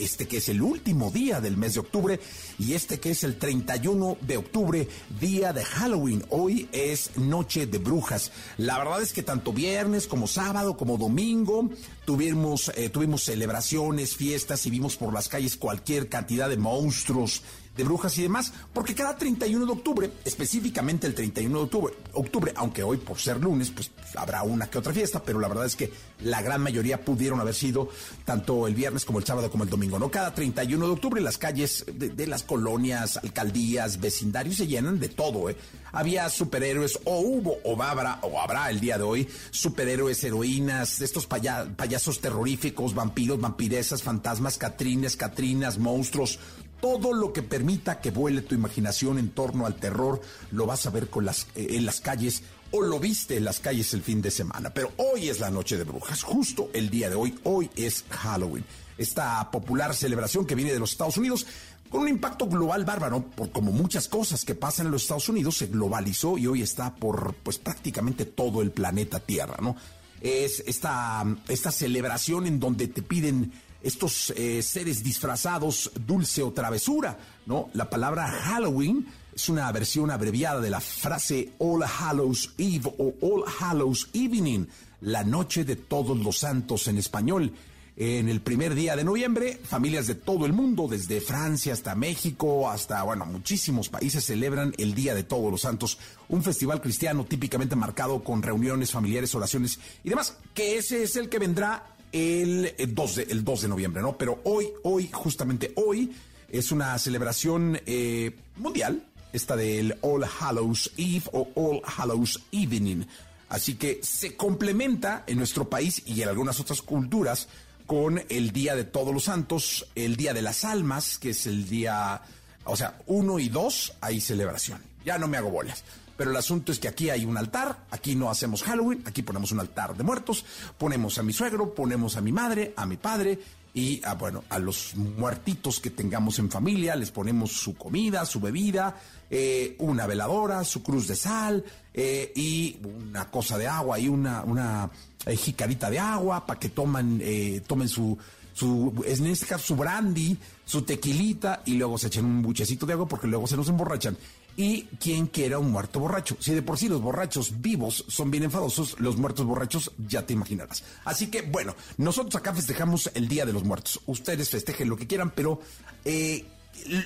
este que es el último día del mes de octubre y este que es el 31 de octubre, día de Halloween. Hoy es Noche de Brujas. La verdad es que tanto viernes como sábado como domingo tuvimos, eh, tuvimos celebraciones, fiestas y vimos por las calles cualquier cantidad de monstruos de brujas y demás, porque cada 31 de octubre, específicamente el 31 de octubre, octubre, aunque hoy por ser lunes, pues habrá una que otra fiesta, pero la verdad es que la gran mayoría pudieron haber sido tanto el viernes como el sábado como el domingo, ¿no? Cada 31 de octubre las calles de, las colonias, alcaldías, vecindarios se llenan de todo, ¿eh? Había superhéroes, o hubo, o habrá, o habrá el día de hoy, superhéroes, heroínas, estos payasos terroríficos, vampiros, vampiresas, fantasmas, catrines, catrinas, monstruos, todo lo que permita que vuele tu imaginación en torno al terror lo vas a ver con las, eh, en las calles o lo viste en las calles el fin de semana. Pero hoy es la noche de brujas, justo el día de hoy, hoy es Halloween. Esta popular celebración que viene de los Estados Unidos con un impacto global bárbaro, por como muchas cosas que pasan en los Estados Unidos, se globalizó y hoy está por pues prácticamente todo el planeta Tierra, ¿no? Es esta, esta celebración en donde te piden estos eh, seres disfrazados, dulce o travesura, ¿no? La palabra Halloween es una versión abreviada de la frase All Hallows Eve o All Hallows Evening, la noche de todos los santos en español. En el primer día de noviembre, familias de todo el mundo, desde Francia hasta México, hasta, bueno, muchísimos países celebran el Día de Todos los Santos, un festival cristiano típicamente marcado con reuniones familiares, oraciones y demás, que ese es el que vendrá el 2 de, el 2 de noviembre, ¿no? Pero hoy, hoy, justamente hoy, es una celebración eh, mundial, esta del All Hallows Eve o All Hallows Evening. Así que se complementa en nuestro país y en algunas otras culturas con el Día de Todos los Santos, el Día de las Almas, que es el día, o sea, 1 y 2 hay celebración. Ya no me hago bolas. Pero el asunto es que aquí hay un altar, aquí no hacemos Halloween, aquí ponemos un altar de muertos, ponemos a mi suegro, ponemos a mi madre, a mi padre y a, bueno, a los muertitos que tengamos en familia, les ponemos su comida, su bebida, eh, una veladora, su cruz de sal eh, y una cosa de agua y una, una eh, jicarita de agua para que toman, tomen su, su, en este caso, su brandy, su tequilita y luego se echen un buchecito de agua porque luego se nos emborrachan y quien quiera un muerto borracho. Si de por sí los borrachos vivos son bien enfadosos, los muertos borrachos ya te imaginarás. Así que bueno, nosotros acá festejamos el Día de los Muertos. Ustedes festejen lo que quieran, pero eh,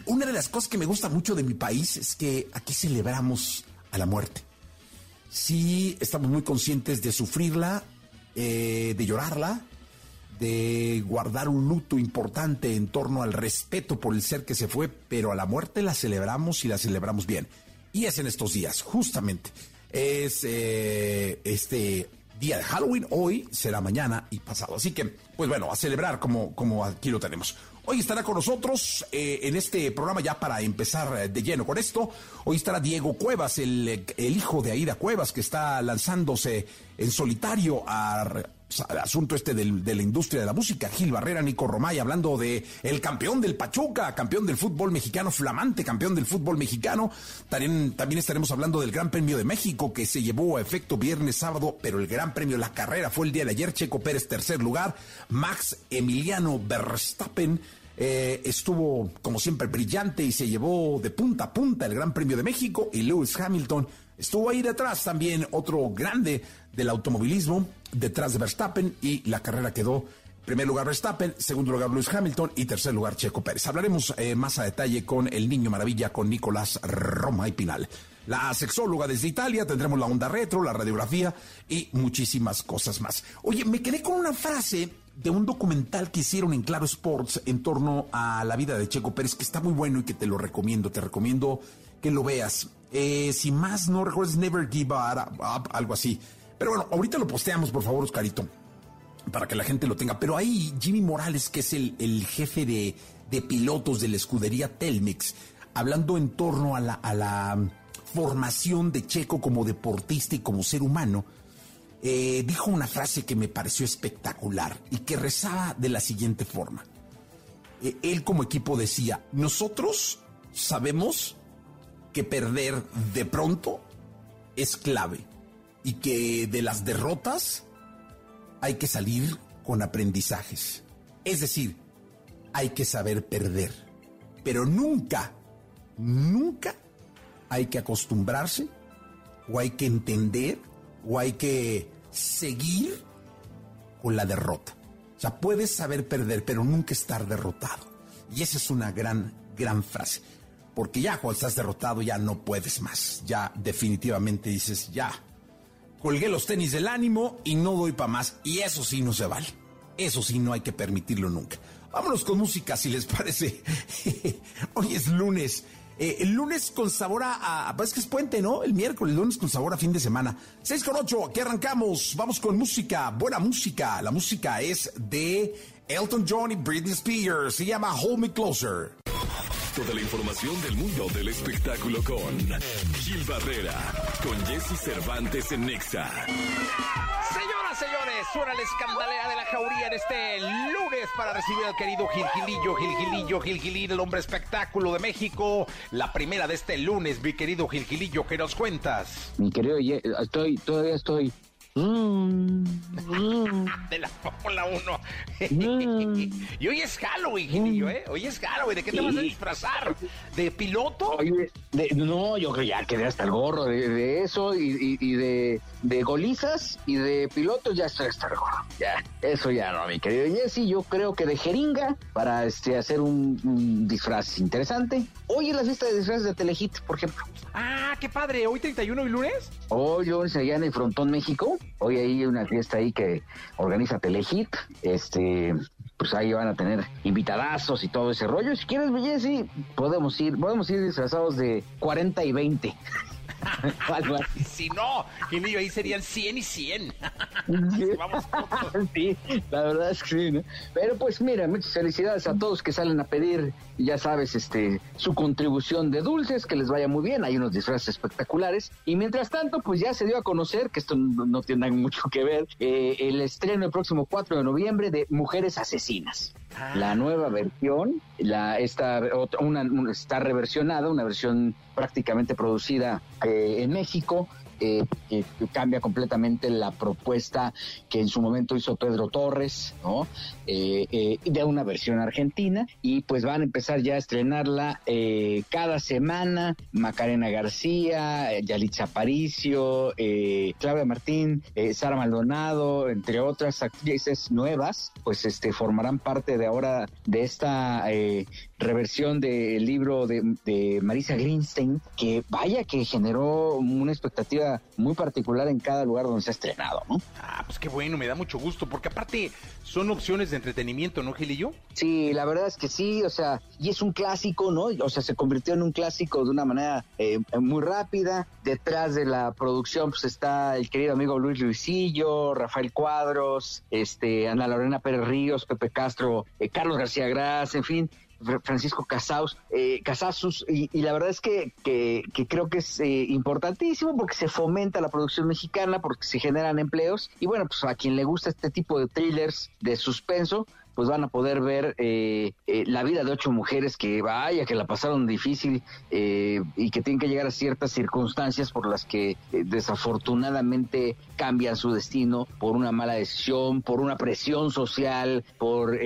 una de las cosas que me gusta mucho de mi país es que aquí celebramos a la muerte. Sí, estamos muy conscientes de sufrirla, eh, de llorarla, de guardar un luto importante en torno al respeto por el ser que se fue, pero a la muerte la celebramos y la celebramos bien. Y es en estos días, justamente. Es eh, este día de Halloween, hoy será mañana y pasado. Así que, pues bueno, a celebrar como, como aquí lo tenemos. Hoy estará con nosotros eh, en este programa ya para empezar eh, de lleno con esto. Hoy estará Diego Cuevas, el, el hijo de Aida Cuevas, que está lanzándose en solitario a asunto este de la industria de la música, Gil Barrera, Nico Romay, hablando de el campeón del Pachuca, campeón del fútbol mexicano, flamante campeón del fútbol mexicano. También, también estaremos hablando del Gran Premio de México que se llevó a efecto viernes, sábado, pero el Gran Premio, la carrera fue el día de ayer. Checo Pérez, tercer lugar. Max Emiliano Verstappen. Eh, estuvo como siempre brillante y se llevó de punta a punta el Gran Premio de México y Lewis Hamilton Estuvo ahí detrás también otro grande del automovilismo, detrás de Verstappen, y la carrera quedó primer lugar Verstappen, segundo lugar Lewis Hamilton y tercer lugar Checo Pérez. Hablaremos eh, más a detalle con el niño maravilla, con Nicolás Roma y Pinal. La sexóloga desde Italia, tendremos la onda retro, la radiografía y muchísimas cosas más. Oye, me quedé con una frase de un documental que hicieron en Claro Sports en torno a la vida de Checo Pérez, que está muy bueno y que te lo recomiendo, te recomiendo que lo veas. Eh, si más no recuerdas, Never Give Up, algo así. Pero bueno, ahorita lo posteamos, por favor, Oscarito, para que la gente lo tenga. Pero ahí Jimmy Morales, que es el, jefe de, pilotos de la escudería Telmex, hablando en torno a la, a la formación de Checo como deportista y como ser humano, eh, dijo una frase que me pareció espectacular y que rezaba de la siguiente forma. Eh, él como equipo decía, nosotros sabemos que perder de pronto es clave y que de las derrotas hay que salir con aprendizajes. Es decir, hay que saber perder, pero nunca, nunca hay que acostumbrarse o hay que entender o hay que seguir con la derrota. O sea, puedes saber perder, pero nunca estar derrotado. Y esa es una gran, gran frase. Porque ya cuando estás derrotado ya no puedes más. Ya definitivamente dices, ya, colgué los tenis del ánimo y no doy para más. Y eso sí no se vale. Eso sí no hay que permitirlo nunca. Vámonos con música, si les parece. Hoy es lunes. Eh, el lunes con sabor a, Parece pues que es puente, ¿no? El miércoles, el lunes con sabor a fin de semana. 6 con 8, aquí arrancamos. Vamos con música, buena música. La música es de Elton John y Britney Spears. Se llama Hold Me Closer. Toda la información del mundo del espectáculo con Gil Barrera, con Jesse Cervantes en Nexa. Señoras, señores, suena la escandalera de la jauría en este lunes para recibir al querido Gil Gilillo, Gil Gilillo, Gil Gilín, el hombre espectáculo de México. La primera de este lunes, mi querido Gil Gilillo, ¿qué nos cuentas? Mi querido, estoy, todavía estoy Mm, de la Fórmula 1. Mm. y hoy es Halloween, mm. ¿eh? Hoy es Halloween. ¿De qué te vas a disfrazar? ¿De piloto? no, yo creo ya quedé hasta el gorro de, eso y, de, de, golizas y de pilotos ya estoy hasta el gorro. Ya, eso ya no, mi querido Jesse. Yo creo que de jeringa para este hacer un, disfraz interesante. Hoy es la fiesta de disfraces de Telehit, por ejemplo. Ah, qué padre. ¿Hoy 31 y lunes? Hoy, lunes allá en el Frontón México. Hoy hay una fiesta ahí que organiza Telehit. Este, pues ahí van a tener invitadazos y todo ese rollo. Si quieres, Jesse, podemos ir, podemos ir disfrazados de 40 y 20. si no, Gilillo, ahí serían 100 y 100. Vamos sí, la verdad es que sí, ¿no? Pero pues mira, muchas felicidades a todos que salen a pedir, ya sabes, este, su contribución de dulces, que les vaya muy bien, hay unos disfraces espectaculares. Y mientras tanto, pues ya se dio a conocer, que esto no, tiene mucho que ver, eh, el estreno el próximo 4 de noviembre de Mujeres Asesinas. Ah. La nueva versión, la, esta, una, está reversionada, una versión prácticamente producida eh, en México, eh, que cambia completamente la propuesta que en su momento hizo Pedro Torres, ¿no? Eh, eh, de una versión argentina y pues van a empezar ya a estrenarla cada semana. Macarena García, Yalitza Aparicio, Claudia Martín, Sara Maldonado, entre otras actrices nuevas, pues este formarán parte de ahora de esta reversión del libro de, Marisa Greenstein, que vaya que generó una expectativa muy particular en cada lugar donde se ha estrenado, ¿no? Ah, pues qué bueno, me da mucho gusto, porque aparte son opciones de entretenimiento, ¿no, Gilillo? Sí, la verdad es que sí, o sea, y es un clásico, ¿no? O sea, se convirtió en un clásico de una manera eh, muy rápida. Detrás de la producción, pues está el querido amigo Luis Luisillo, Rafael Cuadros, este, Ana Lorena Pérez Ríos, Pepe Castro, eh, Carlos García Gras, en fin, Francisco Casaus, eh, Casasus, y, la verdad es que, que, creo que es eh, importantísimo porque se fomenta la producción mexicana, porque se generan empleos, y bueno, pues a quien le gusta este tipo de thrillers de suspenso, pues van a poder ver eh, eh, la vida de ocho mujeres que vaya, que la pasaron difícil eh, y que tienen que llegar a ciertas circunstancias por las que desafortunadamente cambian su destino por una mala decisión, por una presión social, por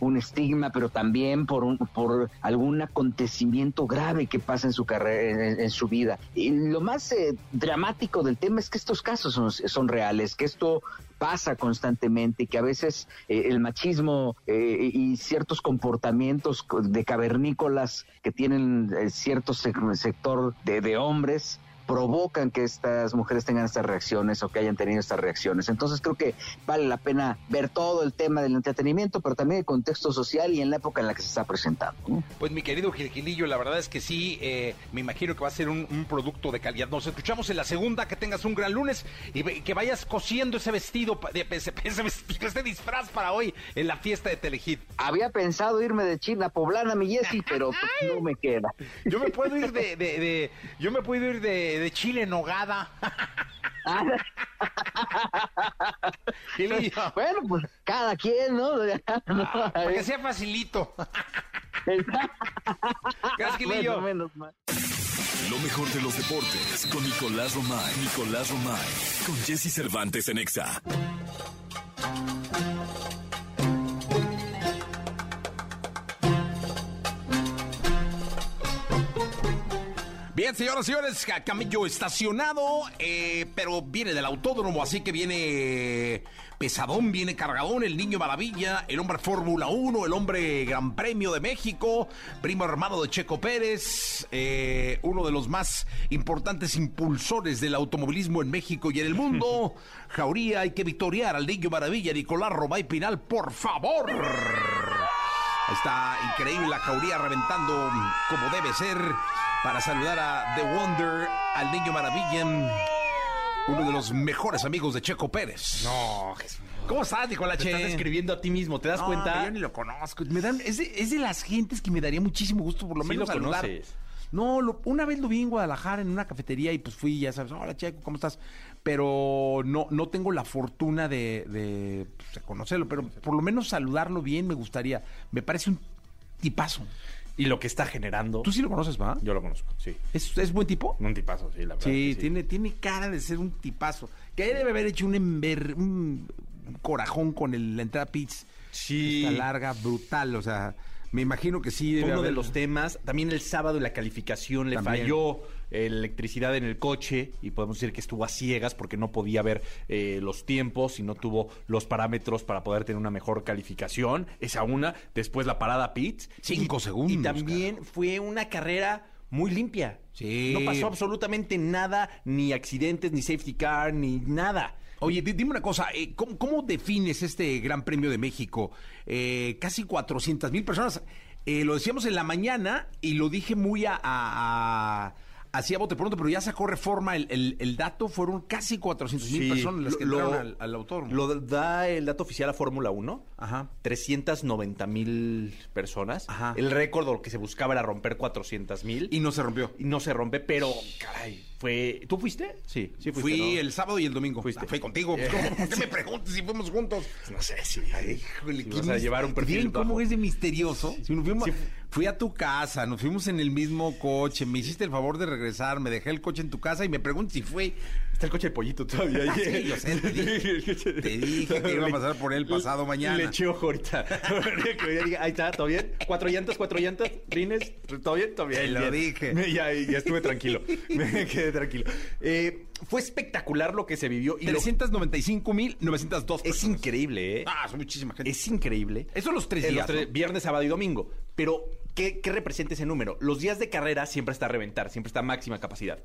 un estigma, pero también por un, por algún acontecimiento grave que pasa en su carrera, en, su vida. Y lo más eh, dramático del tema es que estos casos son, reales, que esto pasa constantemente, que a veces eh, el machismo eh, y ciertos comportamientos de cavernícolas que tienen cierto sector de hombres provocan que estas mujeres tengan estas reacciones o que hayan tenido estas reacciones. Entonces creo que vale la pena ver todo el tema del entretenimiento, pero también el contexto social y en la época en la que se está presentando. Pues mi querido Gilgilillo, la verdad es que sí, eh, me imagino que va a ser un, producto de calidad. Nos escuchamos en la segunda, que tengas un gran lunes y que vayas cosiendo ese vestido, ese, vestido, ese disfraz para hoy en la fiesta de Telehit. Había pensado irme de China poblana, mi Jessy, pero pues, no me queda. Yo me puedo ir de, de yo me puedo ir de de, chile nogada. bueno, pues cada quien, ¿no? Ah, porque sea facilito. Gracias, Gilillo. Lo mejor de los deportes con Nicolás Romay. Nicolás Romay. Con Jesse Cervantes en Exa. Bien, señoras y señores, camello estacionado, eh, pero viene del autódromo, así que viene pesadón, viene cargadón, el niño maravilla, el hombre Fórmula 1, el hombre Gran Premio de México, primo hermano de Checo Pérez, eh, uno de los más importantes impulsores del automovilismo en México y en el mundo. Jauría, hay que victoriar al niño maravilla, Nicolás Romay Pinal, por favor. Está increíble la Jauría reventando como debe ser para saludar a The Wonder, al niño maravilla, uno de los mejores amigos de Checo Pérez. No, Jesús. ¿Cómo estás, Nicolás? Te estás escribiendo a ti mismo, ¿te das cuenta? Yo ni lo conozco. Me dan, es, de, las gentes que me daría muchísimo gusto por lo menos lo saludar. Conoces. No, una vez lo vi en Guadalajara en una cafetería y pues fui, ya sabes, hola Checo, ¿cómo estás? Pero no, no tengo la fortuna de, de pues, conocerlo, pero por lo menos saludarlo bien me gustaría. Me parece un tipazo y lo que está generando. ¿Tú sí lo conoces, va? Yo lo conozco, sí. ¿Es, es buen tipo? Un tipazo, sí, la verdad. Sí, Tiene, tiene cara de ser un tipazo. Que debe haber hecho un, ember, un corajón con el, la entrada Pitts. Sí. Esta larga, brutal, o sea... Me imagino que sí. Debe uno de los temas. También el sábado la calificación le falló electricidad en el coche y podemos decir que estuvo a ciegas porque no podía ver eh, los tiempos y no tuvo los parámetros para poder tener una mejor calificación. Esa una. Después la parada pits. Cinco segundos. Y también fue una carrera muy limpia. Sí. No pasó absolutamente nada, ni accidentes, ni safety car, ni nada. Oye, dime una cosa, eh, ¿cómo, defines este Gran Premio de México? Eh, casi 400 mil personas. lo decíamos en la mañana y lo dije muy a hacía bote pronto, pero ya sacó reforma el, el, dato, fueron casi 400 mil personas las que lo, al, al, autódromo. Lo da el dato oficial a Fórmula 1, Ajá. 390 mil personas. Ajá. El récord que se buscaba era romper 400 mil. Y no se rompió. Y no se rompe, pero, caray, fue... ¿Tú fuiste? Sí, sí fuiste, Fui el sábado y el domingo. Fuiste. Ah, fui contigo. ¿Por qué me preguntas si fuimos juntos? No sé, sí. híjole, vas a llevar un perfil cómo es de misterioso? Si nos fuimos, Fui a tu casa, nos fuimos en el mismo coche, me hiciste el favor de regresar, me dejé el coche en tu casa y me preguntas si fue... Está el coche de pollito todavía. sí, yo sé, te dije, que iba a pasar por él pasado mañana. Le eché ojo ahorita. Ahí está, ¿todo bien? Cuatro llantas, cuatro llantas, rines, ¿todo bien? Todo bien. Te lo dije. Ya, ya estuve tranquilo. me quedé tranquilo. Eh, fue espectacular lo que se vivió. Y 395.902 Es increíble, ¿eh? Ah, son muchísima gente. Es increíble. Eso los tres días. Viernes, sábado y domingo. Pero, ¿qué, ¿qué representa ese número? Los días de carrera siempre está a reventar, siempre está a máxima capacidad.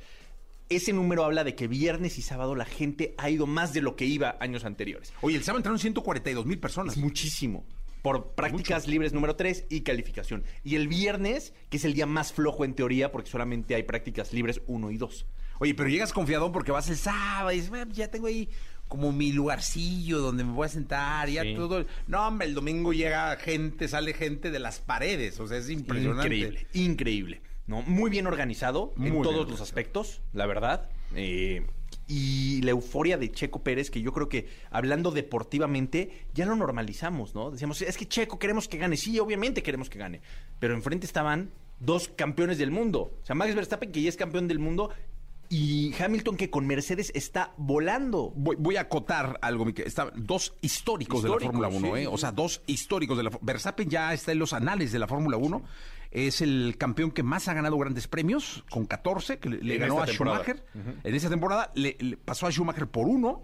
Ese número habla de que viernes y sábado la gente ha ido más de lo que iba años anteriores. Oye, el sábado entraron 142 mil personas. Es muchísimo por prácticas libres número 3 y calificación. Y el viernes, que es el día más flojo en teoría, porque solamente hay prácticas libres 1 y 2. Oye, pero llegas confiado porque vas el sábado y dices, ya tengo ahí como mi lugarcillo donde me voy a sentar, ya todo. No, hombre, el domingo llega gente, sale gente de las paredes, o sea, es impresionante. Increíble, increíble. ¿no? Muy bien organizado en todos los aspectos, la verdad. Eh, y la euforia de Checo Pérez, que yo creo que hablando deportivamente ya lo normalizamos, ¿no? Decíamos, es que Checo queremos que gane, sí, obviamente queremos que gane, pero enfrente estaban dos campeones del mundo, o sea, Max Verstappen que ya es campeón del mundo Y Hamilton que con Mercedes está volando. Voy, voy a acotar algo, Miquel. Está, dos históricos, de la Fórmula 1, sí, ¿eh? sí. O sea, dos históricos de la Verstappen ya está en los anales de la Fórmula 1. Es el campeón que más ha ganado grandes premios, con 14, que le, ganó a temporada. Schumacher. En esa temporada le, le pasó a Schumacher por uno.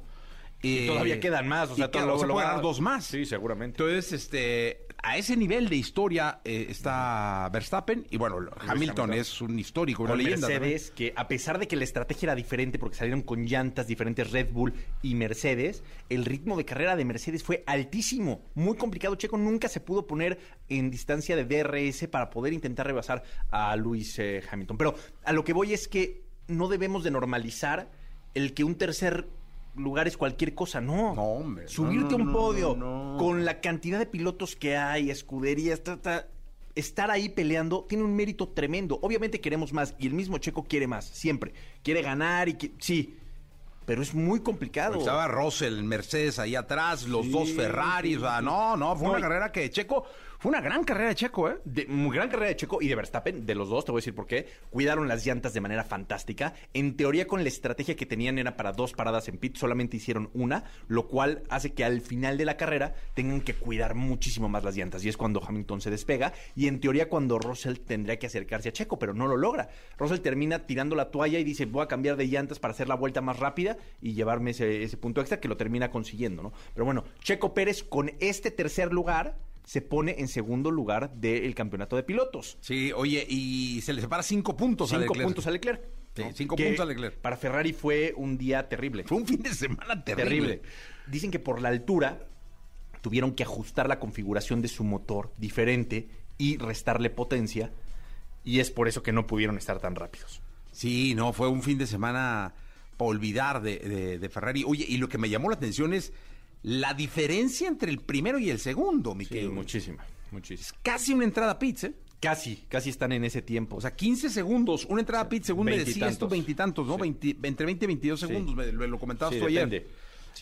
Eh, todavía quedan más, o y sea, todo se lo puede va- ganar dos más. Sí, seguramente. Entonces, este, a ese nivel de historia eh, está Verstappen y bueno, Hamilton, Hamilton. es un histórico, una leyenda. también. Mercedes, que a pesar de que la estrategia era diferente porque salieron con llantas diferentes Red Bull y Mercedes, el ritmo de carrera de Mercedes fue altísimo, muy complicado. Checo nunca se pudo poner en distancia de DRS para poder intentar rebasar a Luis eh, Hamilton. Pero a lo que voy es que no debemos de normalizar el que un tercer lugar es cualquier cosa, no. No, hombre, Subirte no, a un podio no, con la cantidad de pilotos que hay, escuderías, ta, ta, estar ahí peleando tiene un mérito tremendo. Obviamente queremos más y el mismo Checo quiere más, siempre. Quiere ganar y que, sí, pero es muy complicado. Estaba Russell, Mercedes ahí atrás, los dos Ferraris, o sea, no, no, fue No, una y- carrera que Checo, fue una gran carrera de Checo, ¿eh? Muy gran carrera de Checo y de Verstappen, de los dos, te voy a decir por qué. Cuidaron las llantas de manera fantástica. En teoría, con la estrategia que tenían era para dos paradas en pit, solamente hicieron una, lo cual hace que al final de la carrera tengan que cuidar muchísimo más las llantas. Y es cuando Hamilton se despega. Y en teoría, cuando Russell tendría que acercarse a Checo, pero no lo logra. Russell termina tirando la toalla y dice: Voy a cambiar de llantas para hacer la vuelta más rápida y llevarme ese, ese punto extra que lo termina consiguiendo, ¿no? Pero bueno, Checo Pérez con este tercer lugar se pone en segundo lugar del campeonato de pilotos. Sí, oye, y se le separa cinco puntos a Cinco Leclerc. puntos a Leclerc. Sí, ¿no? cinco Que puntos a Leclerc. Para Ferrari fue un día terrible. Fue un fin de semana terrible. terrible. Dicen que por la altura tuvieron que ajustar la configuración de su motor diferente y restarle potencia. Y es por eso que no pudieron estar tan rápidos. Sí, no, fue un fin de semana para olvidar de, de- de Ferrari. Oye, y lo que me llamó la atención es la diferencia entre el primero y el segundo, mi Sí, muchísima, muchísima. Casi una entrada a pits, ¿eh? Casi, casi están en ese tiempo. O sea, 15 segundos, una entrada a pits, según me decías tú, Veintitantos. ¿no? Sí. Veinti- entre 20 y 22 Sí. segundos, me, lo, lo comentabas Sí, tú ayer. depende.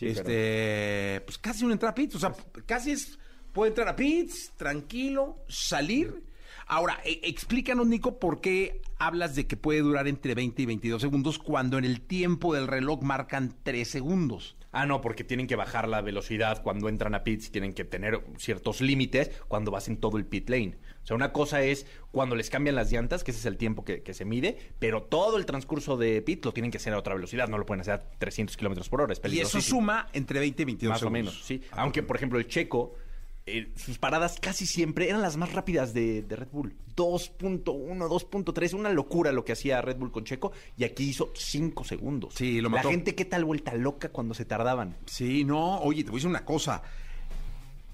Este, pues casi una entrada a pits, o sea, casi es, puede entrar a pits, tranquilo, salir. Ahora, e- explícanos, Nico, por qué hablas de que puede durar entre 20 y 22 segundos cuando en el tiempo del reloj marcan 3 segundos. Ah, no, porque tienen que bajar la velocidad cuando entran a pits y tienen que tener ciertos límites cuando vas en todo el pit lane. O sea, una cosa es cuando les cambian las llantas, que ese es el tiempo que, que se mide, pero todo el transcurso de pit lo tienen que hacer a otra velocidad, no lo pueden hacer a 300 kilómetros por hora. Es Y eso suma entre 20 y 22 Más o menos, sí. Aunque, por ejemplo, el checo, eh, sus paradas casi siempre eran las más rápidas de, de Red Bull. 2.1, 2.3, una locura lo que hacía Red Bull con Checo. Y aquí hizo 5 segundos. Sí, lo La mató. gente, ¿qué tal vuelta loca cuando se tardaban? Sí, no, oye, te voy a decir una cosa.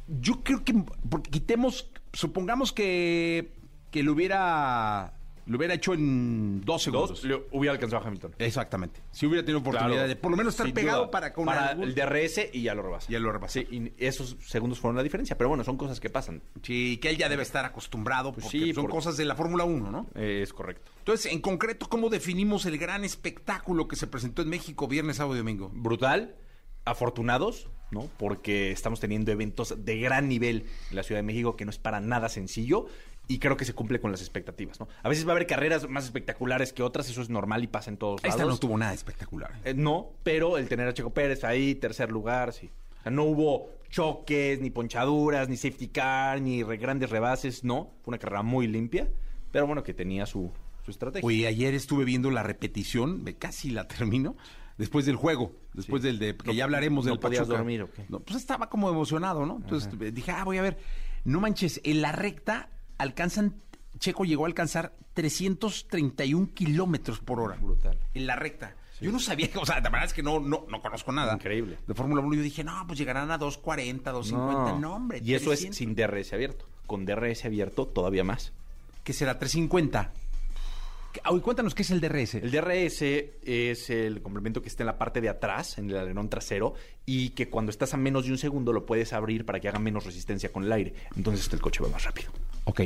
Yo creo que, porque quitemos, supongamos que, que lo hubiera, lo hubiera hecho en dos segundos. Dos, le hubiera alcanzado a Hamilton. Exactamente. Si hubiera tenido oportunidad Claro. de por lo menos estar pegado duda. para con para algún- el DRS y ya lo rebasa. Ya lo rebasa. Sí, y esos segundos fueron la diferencia. Pero bueno, son cosas que pasan. Sí, que él ya debe estar acostumbrado, Pues porque sí, son cosas de la Fórmula 1, ¿no? Eh, es correcto. Entonces, en concreto, ¿cómo definimos el gran espectáculo que se presentó en México viernes, sábado y domingo? brutal, afortunados, ¿no? Porque estamos teniendo eventos de gran nivel en la Ciudad de México que no es para nada sencillo y creo que se cumple con las expectativas, ¿no? A veces va a haber carreras más espectaculares que otras, eso es normal y pasa en todos Esta lados. no tuvo nada espectacular. Eh, no, pero el tener a Checo Pérez ahí, tercer lugar, sí. O sea, no hubo choques, ni ponchaduras, ni safety car, ni re- grandes rebases, no. Fue una carrera muy limpia, pero bueno, que tenía su, su estrategia. Oye, ayer estuve viendo la repetición, me casi la termino, después del juego, después Sí. del de, que No- ya hablaremos no del podías Pachuca. dormir, ¿o qué? No, pues estaba como emocionado, ¿no? Entonces dije, ah, voy a ver. No manches, en la recta alcanzan, Checo llegó a alcanzar 331 kilómetros por hora. Brutal. En la recta. Yo no sabía, que- o sea, la verdad es que no, no, no conozco nada. Increíble. De Fórmula 1 yo dije, no, pues llegarán a 240, 250, no, hombre. Y eso es 300. sin DRS abierto. Con DRS abierto todavía más. ¿Qué será? 350. Ah, y cuéntanos qué es el DRS. El DRS es el complemento que está en la parte de atrás, en el alerón trasero, y que cuando estás a menos de un segundo lo puedes abrir para que haga menos resistencia con el aire. Entonces el coche va más rápido. Ok.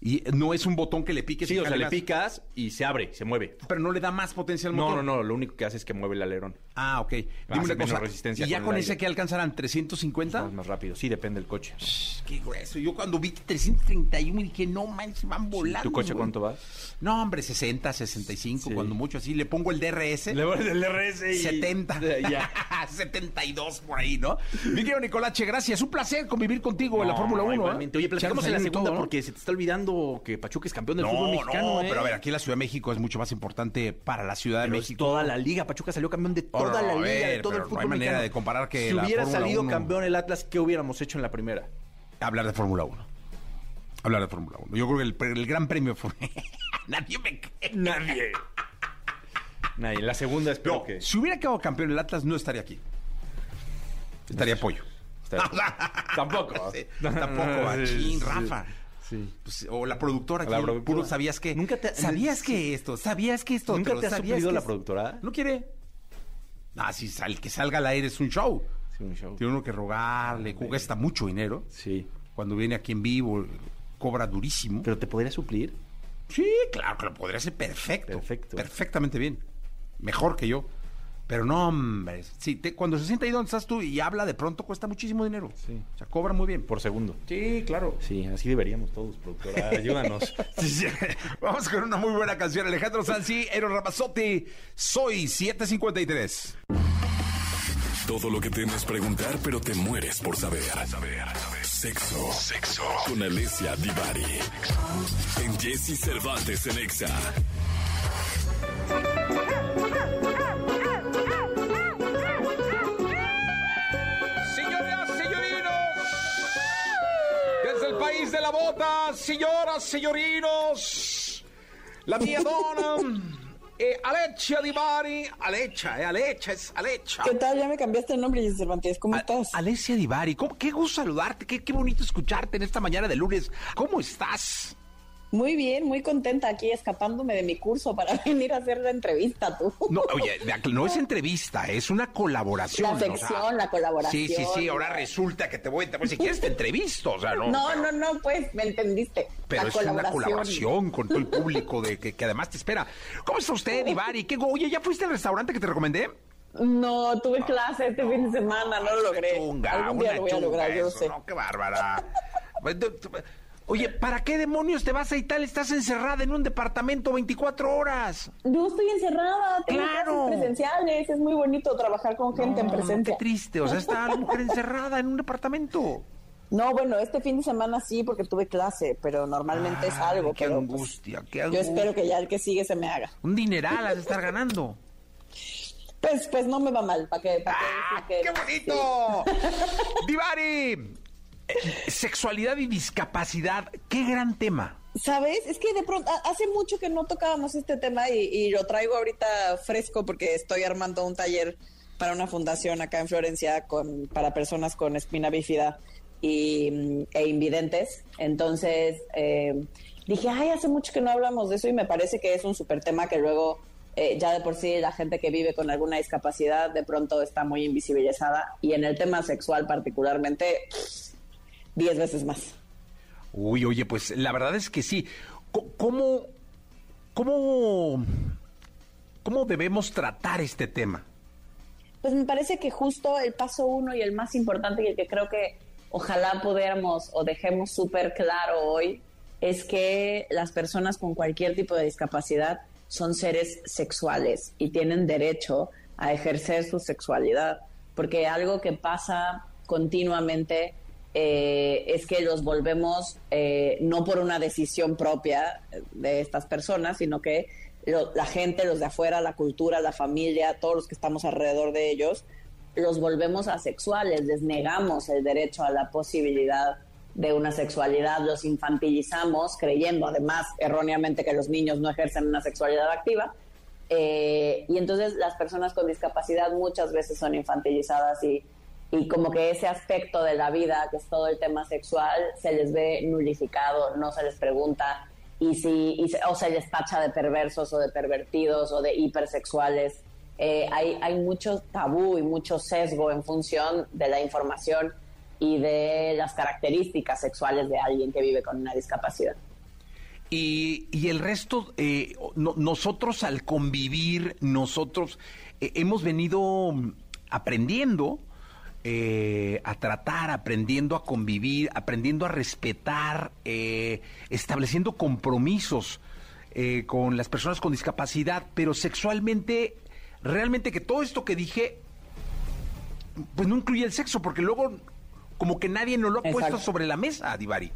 Y no es un botón que le piques Sí, y o sea, le picas y se abre, se mueve. Pero no le da más potencia al No, motor. no, no, lo único que hace es que mueve el alerón. Ah, ok. Dime Hace una cosa. resistencia ¿Y ya con ese que alcanzarán? ¿350? Más, más rápido. Sí, depende del coche. Shh, Qué grueso. Yo cuando vi 331 dije, no manches, van volando. ¿Tu coche güey. cuánto va? No, hombre, 60, 65, Sí. cuando mucho así. Le pongo el DRS. pones el RS 70. Ya. 72 por ahí, ¿no? Mi querido Nicolache, gracias. Un placer convivir contigo en la No, Fórmula 1. ¿eh? Oye, platicamos en la segunda todo, ¿no? porque se te está olvidando que Pachuca es campeón del fútbol No, mexicano. no, ¿eh? pero a ver, aquí la Ciudad de México es mucho más importante para la Ciudad de Pero es México. toda la liga. Pachuca salió campeón de Oh, toda no, la liga, de todo el pero no fútbol hay manera mexicano. de comparar que Si la hubiera Fórmula salido 1 campeón el Atlas, ¿qué hubiéramos hecho en la primera? Hablar de Fórmula 1. Hablar de Fórmula 1. Yo creo que el, gran premio fue... Nadie me cree. Nadie. Nadie. La segunda espero No, que... si hubiera quedado campeón el Atlas, no estaría aquí. Estaría pollo. Tampoco. Sí, tampoco, machín, Sí, Rafa. Sí. Pues, o la productora La productora. puro sabías que. Nunca te- ¿Sabías que esto? ¿Sabías que esto? ¿Nunca te ha ¿Sabías suplido la productora? ¿No quiere? Ah, si sal, que salga al aire es un show. Sí, un show. Tiene uno que rogarle, cuesta mucho dinero. Sí. Cuando viene aquí en vivo, cobra durísimo. ¿Pero te podría suplir? Sí, claro que lo podría hacer perfecto. Perfecto. Perfectamente bien. Mejor que yo. Pero no, hombre. Sí, te- cuando se sienta ahí donde estás tú y habla, de pronto cuesta muchísimo dinero. Sí. O sea, cobra muy bien. Por segundo. Sí, claro. Sí, así deberíamos todos, productora. Ayúdanos. Sí, sí. Vamos con una muy buena canción. Alejandro Sansi, Eros Ramazzotti. Soy 753. Todo lo que temes preguntar, pero te mueres por saber. Sexo. Sexo. Con Alessia Divari. En Jesse Cervantes en Exa. País de la bota, señoras, señorinos, la mía dona, eh, Alecha Di Bari, Alecha, eh, Alecha, es Alecha. ¿Qué tal? Ya me cambiaste el nombre, Cervantes. ¿Cómo A- estás? Alessia Divari, ¿cómo- qué gusto saludarte, qué, qué bonito escucharte en esta mañana de lunes. ¿Cómo estás? Muy bien, muy contenta aquí escapándome de mi curso para venir a hacer la entrevista tú. No, oye, no es entrevista, es una colaboración. La o sea, sección, la colaboración. Sí, sí, sí, ahora resulta que te voy, te voy si quieres te entrevisto, o sea, no. No, pero- no, no, pues me entendiste. Pero la es una colaboración con todo el público de que, que además te espera. ¿Cómo está usted, Ivari? ¿Qué, oye, ¿ya fuiste al restaurante que te recomendé? No, tuve clase este fin de semana, no lo logré. Chunga, Algún día lo voy a lograr, yo sé. No, qué bárbara. Oye, ¿para qué demonios te vas a Italia? Estás encerrada en un departamento 24 horas. Yo estoy encerrada, tengo Claro. clases presenciales, es muy bonito trabajar con gente en No, presencia. Qué triste, o sea, está la mujer encerrada en un departamento. No, bueno, este fin de semana sí, porque tuve clase, pero normalmente es algo. Qué pero, pues, angustia, qué yo angustia. espero que ya el que sigue se me haga. Un dineral has de estar ganando. Pues, pues no me va mal, ¿para qué, pa' qué ¡Ah, decir que qué no? bonito! Divari, eh, sexualidad y discapacidad, qué gran tema. ¿Sabes? Es que de pronto, ha- hace mucho que no tocábamos este tema y, y lo traigo ahorita fresco porque estoy armando un taller para una fundación acá en Florencia con, para personas con espina bífida y, mm, e invidentes. Entonces, eh, dije, ay, hace mucho que no hablamos de eso y me parece que es un súper tema que luego, eh, ya de por sí, la gente que vive con alguna discapacidad de pronto está muy invisibilizada y en el tema sexual particularmente, diez veces más. Uy, oye, pues la verdad es que sí. ¿Cómo, cómo, cómo debemos tratar este tema? Pues me parece que justo el paso uno y el más importante y el que creo que ojalá pudiéramos o dejemos súper claro hoy es que las personas con cualquier tipo de discapacidad son seres sexuales y tienen derecho a ejercer su sexualidad, porque algo que pasa continuamente eh, es que los volvemos eh, no por una decisión propia de estas personas, sino que la gente, los de afuera, la cultura, la familia, todos los que estamos alrededor de ellos, los volvemos asexuales, les negamos el derecho a la posibilidad de una sexualidad, los infantilizamos, creyendo además erróneamente que los niños no ejercen una sexualidad activa. Eh, y entonces las personas con discapacidad muchas veces son infantilizadas y, y como que ese aspecto de la vida, que es todo el tema sexual, se les ve nulificado, no se les pregunta y si y se- o se les tacha de perversos o de pervertidos o de hipersexuales. Eh, hay, hay mucho tabú y mucho sesgo en función de la información y de las características sexuales de alguien que vive con una discapacidad. y, el resto, eh, nosotros al convivir, nosotros eh, hemos venido aprendiendo eh, a tratar, aprendiendo a convivir, aprendiendo a respetar, estableciendo compromisos con las personas con discapacidad, pero sexualmente, realmente que todo esto que dije, pues no incluye el sexo, porque luego como que nadie nos lo ha puesto sobre la mesa, Divari.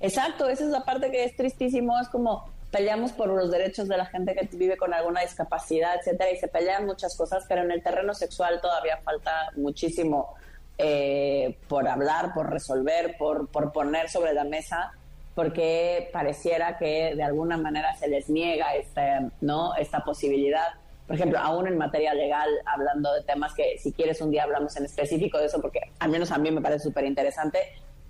Exacto, esa es la parte que es tristísimo, es como peleamos por los derechos de la gente que vive con alguna discapacidad, etcétera, y se pelean muchas cosas, pero en el terreno sexual todavía falta muchísimo eh, por hablar, por resolver, por, por poner sobre la mesa, porque pareciera que de alguna manera se les niega esta, ¿no? esta posibilidad. Por ejemplo, aún en materia legal, hablando de temas que si quieres un día hablamos en específico de eso, porque al menos a mí me parece súper interesante,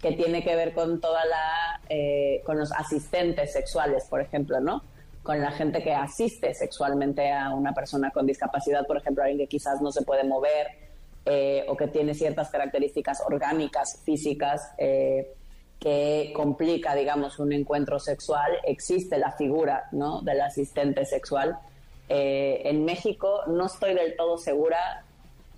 que tiene que ver con toda la, eh, con los asistentes sexuales, por ejemplo, ¿no? Con la gente que asiste sexualmente a una persona con discapacidad, por ejemplo, alguien que quizás no se puede mover eh, o que tiene ciertas características orgánicas, físicas, eh, que complica, digamos, un encuentro sexual, existe la figura, ¿no? Del asistente sexual. en México no estoy del todo segura,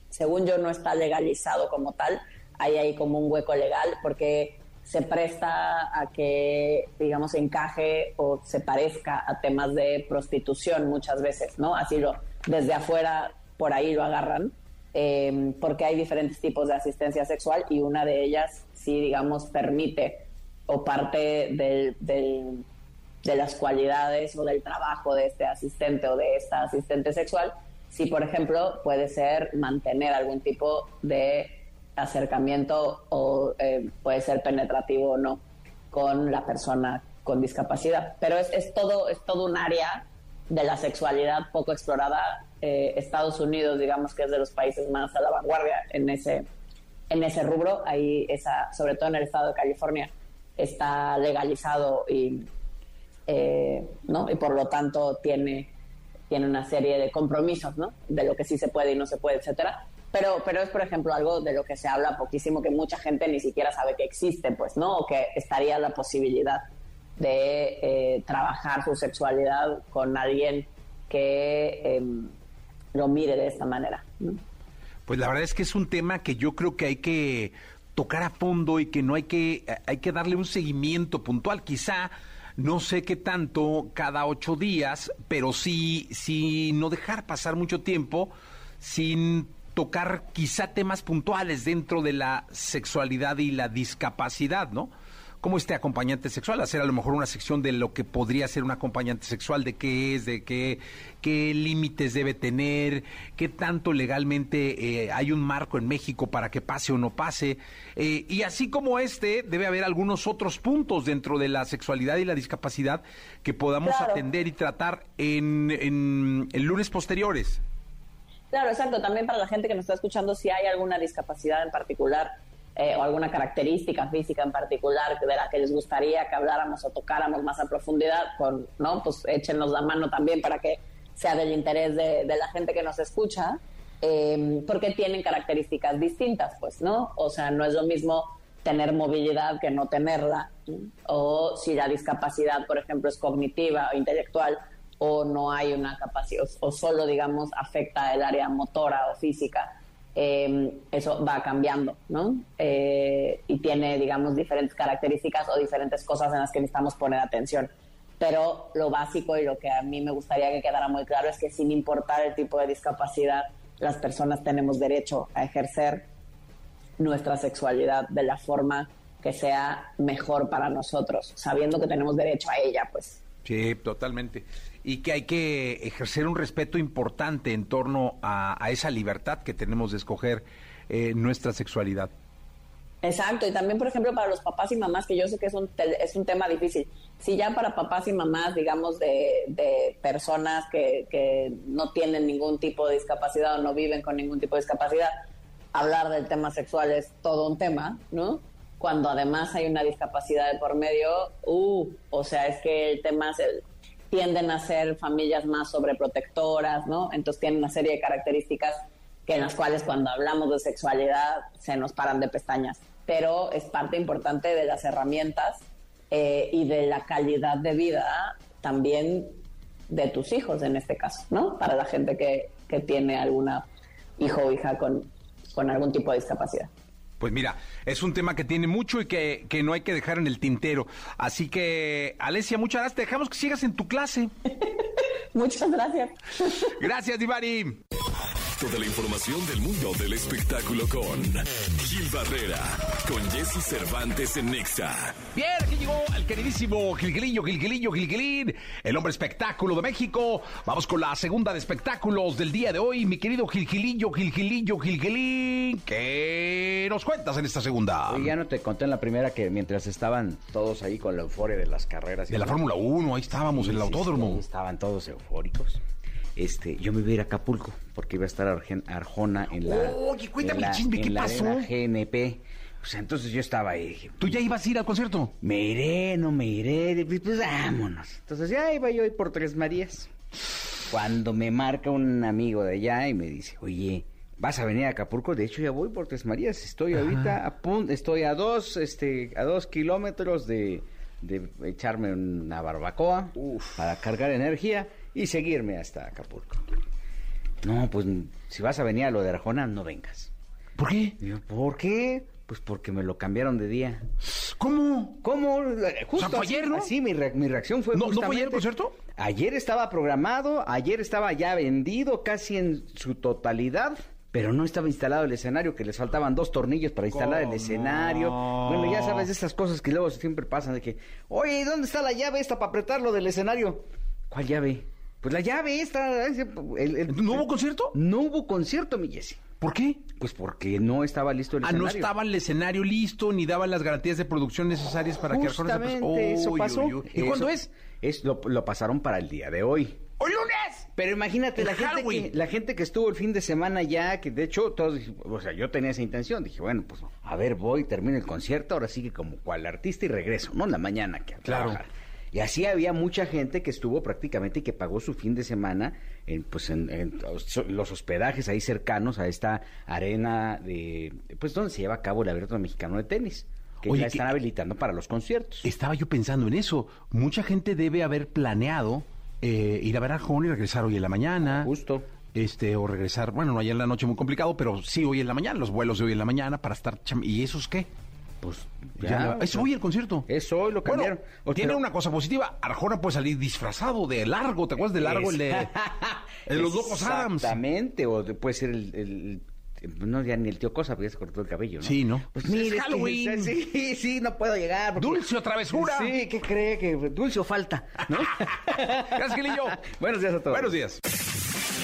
según yo no está legalizado como tal, hay ahí como un hueco legal porque se presta a que, digamos, encaje o se parezca a temas de prostitución muchas veces, ¿no? Así lo, desde afuera, por ahí lo agarran, em, porque hay diferentes tipos de asistencia sexual y una de ellas sí, digamos, permite o parte del, de las cualidades o del trabajo de este asistente o de esta asistente sexual, si, por ejemplo, puede ser mantener algún tipo de acercamiento o eh, puede ser penetrativo o no con la persona con discapacidad. Pero es, es, todo, es todo un área de la sexualidad poco explorada. Eh, Estados Unidos, digamos que es de los países más a la vanguardia en ese, en ese rubro. Ahí, esa, sobre todo en el estado de California, está legalizado y, eh, ¿no? y por lo tanto tiene, tiene una serie de compromisos ¿no? de lo que sí se puede y no se puede, etcétera pero, pero es, por ejemplo, algo de lo que se habla poquísimo, que mucha gente ni siquiera sabe que existe, pues, ¿no? Que estaría la posibilidad de eh, trabajar su sexualidad con alguien que em, lo mire de esta manera. Pues la verdad es que es un tema que yo creo que hay que tocar a fondo y que no hay que, hay que darle un seguimiento puntual. Quizá no sé qué tanto cada ocho días, pero sí, sí no dejar pasar mucho tiempo sin tocar quizá temas puntuales dentro de la sexualidad y la discapacidad, ¿no? Como este acompañante sexual, hacer a lo mejor una sección de lo que podría ser un acompañante sexual, de qué es, de qué, qué límites debe tener, qué tanto legalmente eh, hay un marco en México para que pase o no pase. Eh, y así como este, debe haber algunos otros puntos dentro de la sexualidad y la discapacidad que podamos atender y tratar en, en, en lunes posteriores. Claro, exacto. También para la gente que nos está escuchando, si hay alguna discapacidad en particular eh, o alguna característica física en particular de la que les gustaría que habláramos o tocáramos más a profundidad, con, ¿no? Pues échenos la mano también para que sea del interés de, la gente que nos escucha, em, porque tienen características distintas, pues, ¿no? O sea, no es lo mismo tener movilidad que no tenerla, o si la discapacidad, por ejemplo, es cognitiva o intelectual, o no hay una capacidad, o, solo, digamos, afecta el área motora o física, em, eso va cambiando, ¿no? Eh, y tiene, digamos, diferentes características o diferentes cosas en las que necesitamos poner atención. Pero lo básico y lo que a mí me gustaría que quedara muy claro es que sin importar el tipo de discapacidad, las personas tenemos derecho a ejercer nuestra sexualidad de la forma que sea mejor para nosotros, sabiendo que tenemos derecho a ella, pues. Sí, totalmente y que hay que ejercer un respeto importante en torno a, esa libertad que tenemos de escoger eh, nuestra sexualidad. Exacto, y también, por ejemplo, para los papás y mamás, que yo sé que es un, es un tema difícil. Si ya para papás y mamás, digamos, de, personas que, que, no tienen ningún tipo de discapacidad o no viven con ningún tipo de discapacidad, hablar del tema sexual es todo un tema, ¿no? Cuando además hay una discapacidad de por medio, uh, o sea, es que el tema es el, tienden a ser familias más sobreprotectoras, ¿no? Entonces tienen una serie de características que en las cuales cuando hablamos de sexualidad se nos paran de pestañas. Pero es parte importante de las herramientas eh, y de la calidad de vida también de tus hijos en este caso, ¿no? Para la gente que, que tiene alguna hijo o hija con, con algún tipo de discapacidad. Pues mira, es un tema que tiene mucho y que, que no hay que dejar en el tintero. Así que, Alesia, muchas gracias. Te dejamos que sigas en tu clase. Muchas gracias. Gracias, Divari. Toda la información del mundo del espectáculo con Gil Barrera, con Jesse Cervantes en Nexa. Bien, aquí llegó el queridísimo Gilgilillo, Gilgilillo, Gilgilín, el hombre espectáculo de México. Vamos con la segunda de espectáculos del día de hoy, mi querido Gilgilillo, Gilgilillo, Gilgilín. ¿Qué nos cuentas en esta segunda? Oye, ya no te conté en la primera que mientras estaban todos ahí con la euforia de las carreras. y De la. Fórmula 1, ahí estábamos, en el Sí, sí, sí, autódromo. estaban todos eufóricos. Este, yo me iba a ir a Acapulco porque iba a estar Argen- Arjona en la. Oye, cuéntame en la- el chisme, ¿qué en la pasó? arena GNP. Pues entonces yo estaba ahí. Dije, ¿Tú ya ibas a ir al concierto? me iré, no me iré. Pues, pues, vámonos. Entonces ya iba yo por Tres Marías. Cuando me marca un amigo de allá y me dice, oye, ¿vas a venir a Acapulco? De hecho, ya voy por Tres Marías. Estoy ahorita a punto, estoy a dos, este, a dos kilómetros de, de echarme una barbacoa para cargar energía y seguirme hasta Acapulco. No, pues si vas a venir a lo de Arjona, no vengas. ¿Por qué? Yo, ¿por qué? Pues porque me lo cambiaron de día. ¿Cómo? ¿Cómo? Eh, Justo fue así, ayer, ¿no? así mi, re- mi reacción fue ¿No- no fue ayer el concierto? Ayer estaba programado, ayer estaba ya vendido casi en su totalidad, pero no estaba instalado el escenario, que les faltaban dos tornillos para instalar el escenario. Bueno, ya sabes de estas cosas que luego siempre pasan, de que, oye, ¿dónde está la llave esta para apretarlo del escenario? ¿Cuál llave? Pues la llave el- el- ¿No hubo concierto? No hubo concierto, mi Jesse. ¿Por qué? Pues porque no estaba listo el Ah, escenario. no estaba el escenario listo ni daban las garantías de producción necesarias para que Justamente eso Uy, pasó. uy. ¿Y Eso- cuándo es? es lo, lo pasaron para el día de hoy. ¡Hoy lunes! Pero imagínate, El la gente, que, la gente que estuvo el fin de semana ya, que de hecho, todos, o sea, yo tenía esa intención. Dije, bueno, pues, a ver, voy, termino el concierto, ahora sí que como cual artista y regreso, ¿no? En la mañana que a Claro. trabajar. Y así había mucha gente que estuvo prácticamente y que pagó su fin de semana en, pues, en, en los hospedajes ahí cercanos a esta arena de, pues, donde se lleva a cabo el Abierto Mexicano de Tenis, que Oye, que- están habilitando para los conciertos. Estaba yo pensando en eso. Mucha gente debe haber planeado eh, ir a ver a Arjona y regresar hoy en la mañana. Justo. Este, o regresar, bueno, no ayer en la noche muy complicado, pero sí hoy en la mañana, los vuelos de hoy en la mañana para estar... ¿Y esos qué? Pues Ya, es hoy el concierto. Es hoy, lo Bueno, cambiaron. O- tiene pero- una cosa positiva. Arjona puede salir disfrazado de largo. ¿Te acuerdas de largo el de, el de los locos Adams? Exactamente, o de- puede ser el, el- el- no ya ni el tío Cosa, porque ya se cortó el cabello, ¿no? Sí, ¿no? Pues Es mire, es que- Halloween. sí, sí, no puedo llegar. porque- Dulce o travesura. Sí, ¿qué cree? que Dulce o falta, ¿no? Gracias, Gilillo. Buenos días a todos. Buenos días.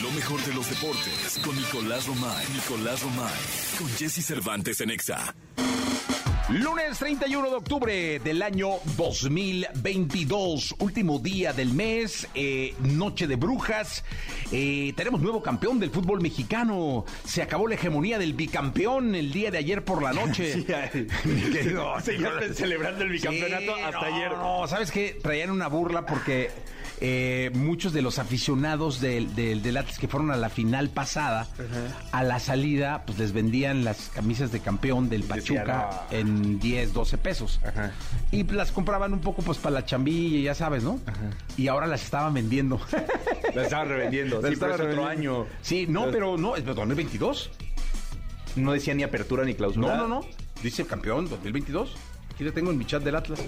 Lo mejor de los deportes con Nicolás Romay. Nicolás Romay. Con Jesse Cervantes en Exa. Lunes 31 de octubre del año 2022, último día del mes, eh, noche de brujas. Eh, tenemos nuevo campeón del fútbol mexicano. Se acabó la hegemonía del bicampeón el día de ayer por la noche. Mi querido- Seguían celebrando el bicampeonato Sí, hasta no, ayer. No, ¿sabes qué? Traían una burla porque eh, muchos de los aficionados del, del, del Atlas que fueron a la final pasada, a la salida, pues les vendían las camisas de campeón del Pachuca "No". en 10, 12 pesos. Ajá. Y las compraban un poco pues para la chambilla, ya sabes, ¿no? Y ahora las estaban vendiendo. La estaban revendiendo. Las Sí, pero es otro año. Sí, no, pero no, es 2022. No decía ni apertura ni clausura. No, no, no. Dice campeón 2022. Aquí lo tengo en mi chat del Atlas.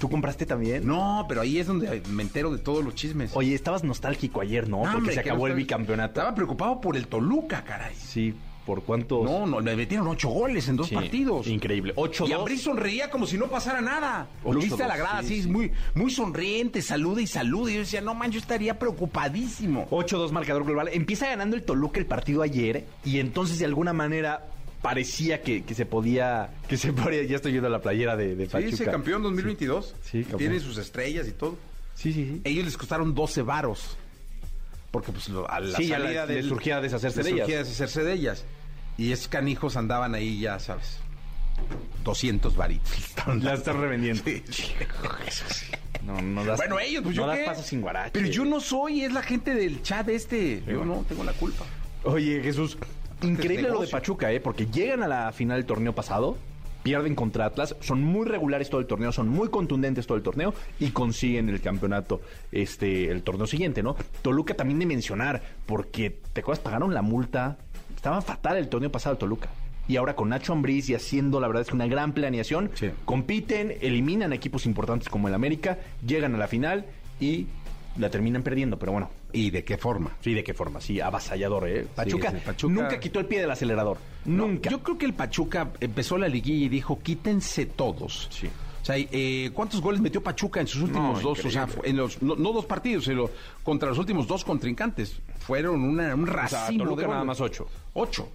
¿Tú compraste también? No, pero ahí es donde me entero de todos los chismes. Oye, estabas nostálgico ayer, ¿no? Porque hombre, se acabó el bicampeonato. Estaba preocupado por el Toluca, caray. Sí, ¿por cuántos? No, no, le metieron ocho goles en dos Sí, partidos. increíble. Ocho, Y. Ambrí sonreía como si no pasara nada. Ocho, Lo viste a la grada sí, así, sí. muy, muy sonriente, saluda y saluda. Y yo decía, no man, yo estaría preocupadísimo. 8-2 marcador global. Empieza ganando el Toluca el partido ayer y entonces de alguna manera parecía que, que se podía que se podía ya estoy viendo la playera de, de Sí, Pachuca. ese campeón 2022. Sí, campeón. Tiene sus estrellas y todo. Sí, sí, sí. Ellos les costaron 12 varos. Porque pues a la Sí, salida del- surgía deshacerse les de ellas. surgía deshacerse de ellas. Y esos canijos andaban ahí, ya sabes. 200 varitos. La están revendiendo. Sí. No, no das, Bueno, ellos, pues no yo das qué. paso sin guarache. Pero yo no soy, es la gente del chat este. Yo no tengo la culpa. Oye, Jesús, increíble lo de. Pachuca, ¿eh? Porque llegan a la final del torneo pasado pierden contra Atlas, son muy regulares todo el torneo, son muy contundentes todo el torneo y consiguen el campeonato, este, el torneo siguiente, ¿no? Toluca también de mencionar, porque te acuerdas, pagaron la multa, estaba fatal el torneo pasado Toluca. Y ahora con Nacho Ambriz y haciendo, la verdad es que una gran planeación, Sí. compiten, eliminan equipos importantes como el América, llegan a la final y la terminan perdiendo, pero bueno, ¿Y de qué forma? Sí, de qué forma, sí, avasallador, ¿eh? Pachuca, sí, Pachuca- nunca quitó el pie del acelerador. nunca. Yo creo que el Pachuca empezó la liguilla y dijo, quítense todos. Sí. O sea, eh, ¿cuántos goles metió Pachuca en sus últimos No, dos? O sea, en los, no, no dos partidos, sino contra los últimos dos contrincantes. Fueron una, un O sea, racimo Toluca de nada más ocho. Ocho.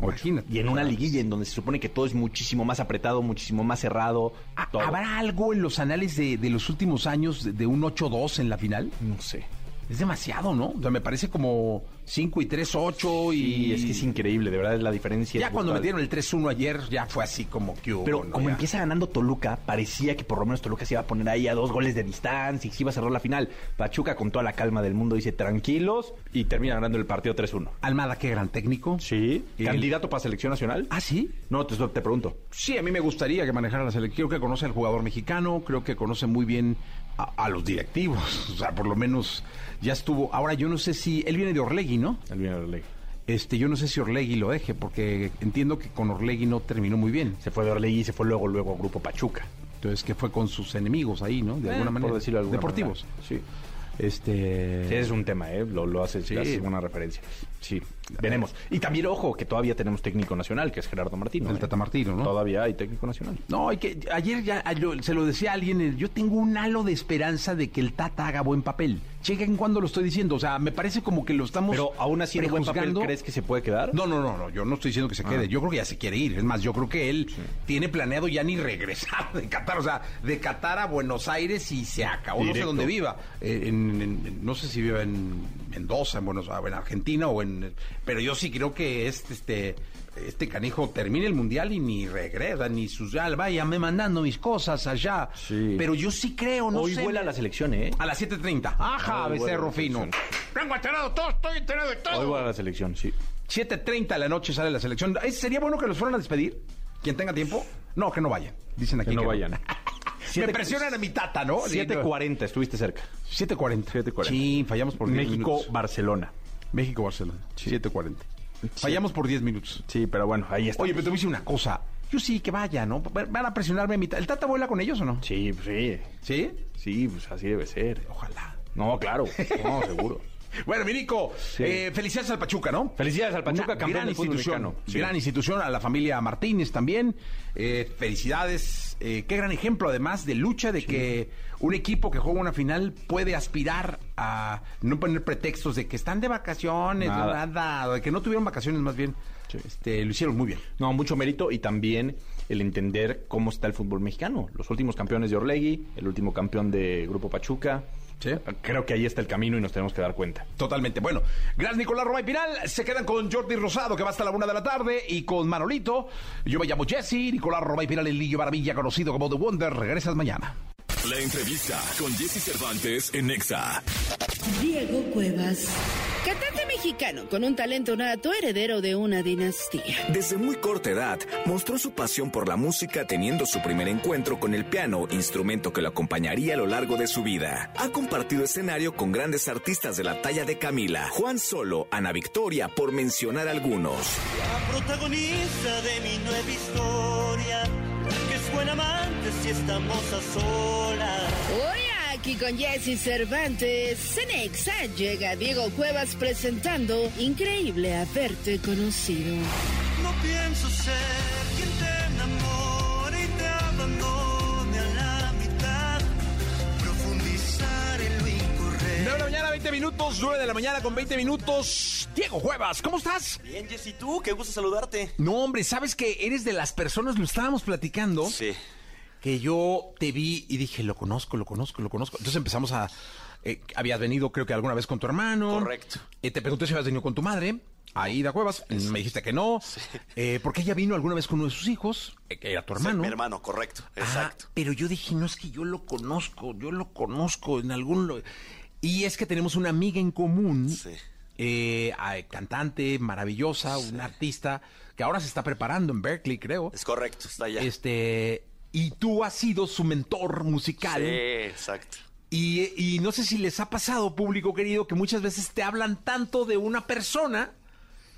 Imagínate. Y en una liguilla en donde se supone que todo es muchísimo más apretado, muchísimo más cerrado. Ah, todo. ¿Habrá algo en los anales de, de los últimos años de, de un 8-2 en la final? No sé. Es demasiado, ¿no? O sea, me parece como 5 y 3, 8 y... Y es que es increíble, de verdad la diferencia. Ya es cuando metieron el 3-1 ayer, ya fue así como que hubo, Pero ¿no? como Ya. empieza ganando Toluca, parecía que por lo menos Toluca se iba a poner ahí a dos goles de distancia y se iba a cerrar la final. Pachuca con toda la calma del mundo dice tranquilos y termina ganando el partido 3-1. Almada, qué gran técnico. Sí. ¿Candidato para selección nacional? Ah, sí. No, te, te pregunto. Sí, a mí me gustaría que manejara la selección. Creo que conoce al jugador mexicano, creo que conoce muy bien a, a los directivos. O sea, por lo menos ya estuvo. Ahora, yo no sé si. Él viene de Orlegui, ¿no? El bien de ley. Este, yo no sé si Orlegui lo deje, porque entiendo que con Orlegui no terminó muy bien. Se fue de Orlegui y se fue luego, luego a Grupo Pachuca. Entonces, que fue con sus enemigos ahí, ¿no? De Eh, alguna por manera. decirlo de alguna Deportivos. manera. Sí. Este. Sí, es un tema, ¿eh? Lo, lo hace, Sí. hace una referencia. Sí, veremos. Y también, ojo, que todavía tenemos técnico nacional, que es Gerardo Martino. El ¿eh? Tata Martino, ¿no? Todavía hay técnico nacional. No, hay que ayer ya se lo decía a alguien, eh, yo tengo un halo de esperanza de que el Tata haga buen papel. Chequen cuando lo estoy diciendo, o sea, me parece como que lo estamos Pero aún así, ¿el buen papel crees que se puede quedar? No, no, no, no, yo no estoy diciendo que se quede, yo creo que ya se quiere ir, es más, yo creo que él tiene planeado ya ni regresar de Qatar, o sea, de Qatar a Buenos Aires y se acabó, no sé dónde viva, Eh, en- en- en- no sé si vive en Mendoza, en Buenos Aires, en Argentina o en, pero yo sí creo que este, este, este canijo termine el mundial y ni regresa, ni sus, ya, váyame mandando mis cosas allá, Sí. pero yo sí creo, no Hoy sé. vuela la selección, ¿eh? A las 7.30. Ajá, Hoy becerro fino. Vengo enterado de todo, estoy enterado de todo. Hoy vuela la selección, sí. 7.30 de la noche sale la selección. ¿Sería bueno que los fueran a despedir? Quien tenga tiempo. No, que no vayan. Dicen aquí Que no vayan. Me Siete- presionan a mi tata, ¿no? 7.40, estuviste cerca. 7.40. 7:40. Sí, fallamos por 10 México, minutos. Barcelona. México, Barcelona. 7.40. Fallamos por 10 minutos. Sí, pero bueno, ahí está. Oye, pero te voy a decir una cosa. Yo sí que vaya, ¿no? Van a presionarme a mi tata. ¿El tata vuela con ellos o no? Sí, pues sí. ¿Sí? Sí, pues así debe ser. Ojalá. No, claro. No, seguro. Bueno, Mirico, eh, felicidades al Pachuca, ¿no? Felicidades al Pachuca, Una campeón gran institución. Sí. gran institución, a la familia Martínez también. Eh, felicidades, eh, qué gran ejemplo además de lucha de que un equipo que juega una final puede aspirar a no poner pretextos de que están de vacaciones, Nada. nada, de que no tuvieron vacaciones más bien. Este, lo hicieron muy bien. No, mucho mérito y también el entender cómo está el fútbol mexicano. Los últimos campeones de Orlegui, el último campeón de Grupo Pachuca. Sí. Creo que ahí está el camino y nos tenemos que dar cuenta. Totalmente. Bueno, gracias Nicolás Roma y Pinal. Se quedan con Jordi Rosado, que va hasta la una de la tarde, y con Manolito. Yo me llamo Jesse, Nicolás Roma y Pinal, el Lillo Maravilla, conocido como The Wonder. Regresas mañana. La entrevista con Jesse Cervantes en Nexa. Diego Cuevas. Cantante mexicano con un talento nato heredero de una dinastía. Desde muy corta edad mostró su pasión por la música teniendo su primer encuentro con el piano, instrumento que lo acompañaría a lo largo de su vida. Ha compartido escenario con grandes artistas de la talla de Camila, Juan Solo, Ana Victoria, por mencionar algunos. La protagonista de mi nueva historia, buena amante si estamos a solas. Hoy aquí con Jesse Cervantes, Cenexa llega Diego Cuevas presentando Increíble haberte conocido. No pienso ser quien 20 minutos. 9 de la mañana con 20 minutos. Diego Cuevas, ¿cómo estás? Bien, Jessy, tú, qué gusto saludarte. No, hombre, ¿sabes que eres de las personas, lo estábamos platicando, Sí. que yo te vi y dije, lo conozco, lo conozco, lo conozco. Entonces empezamos a... eh, habías venido creo que alguna vez con tu hermano. Correcto. Eh, te pregunté si habías venido con tu madre. Aida Cuevas, me dijiste que no, eh, porque ella vino alguna vez con uno de sus hijos, eh, que era tu hermano. Mi hermano, correcto. Ah, Exacto. pero yo dije, no es que yo lo conozco, yo lo conozco en algún... lo- Y es que tenemos una amiga en común, Sí. eh, cantante maravillosa, una artista que ahora se está preparando en Berkeley, creo. Es correcto, está allá. Este, y tú has sido su mentor musical. Sí, exacto. Y, y no sé si les ha pasado, público querido, que muchas veces te hablan tanto de una persona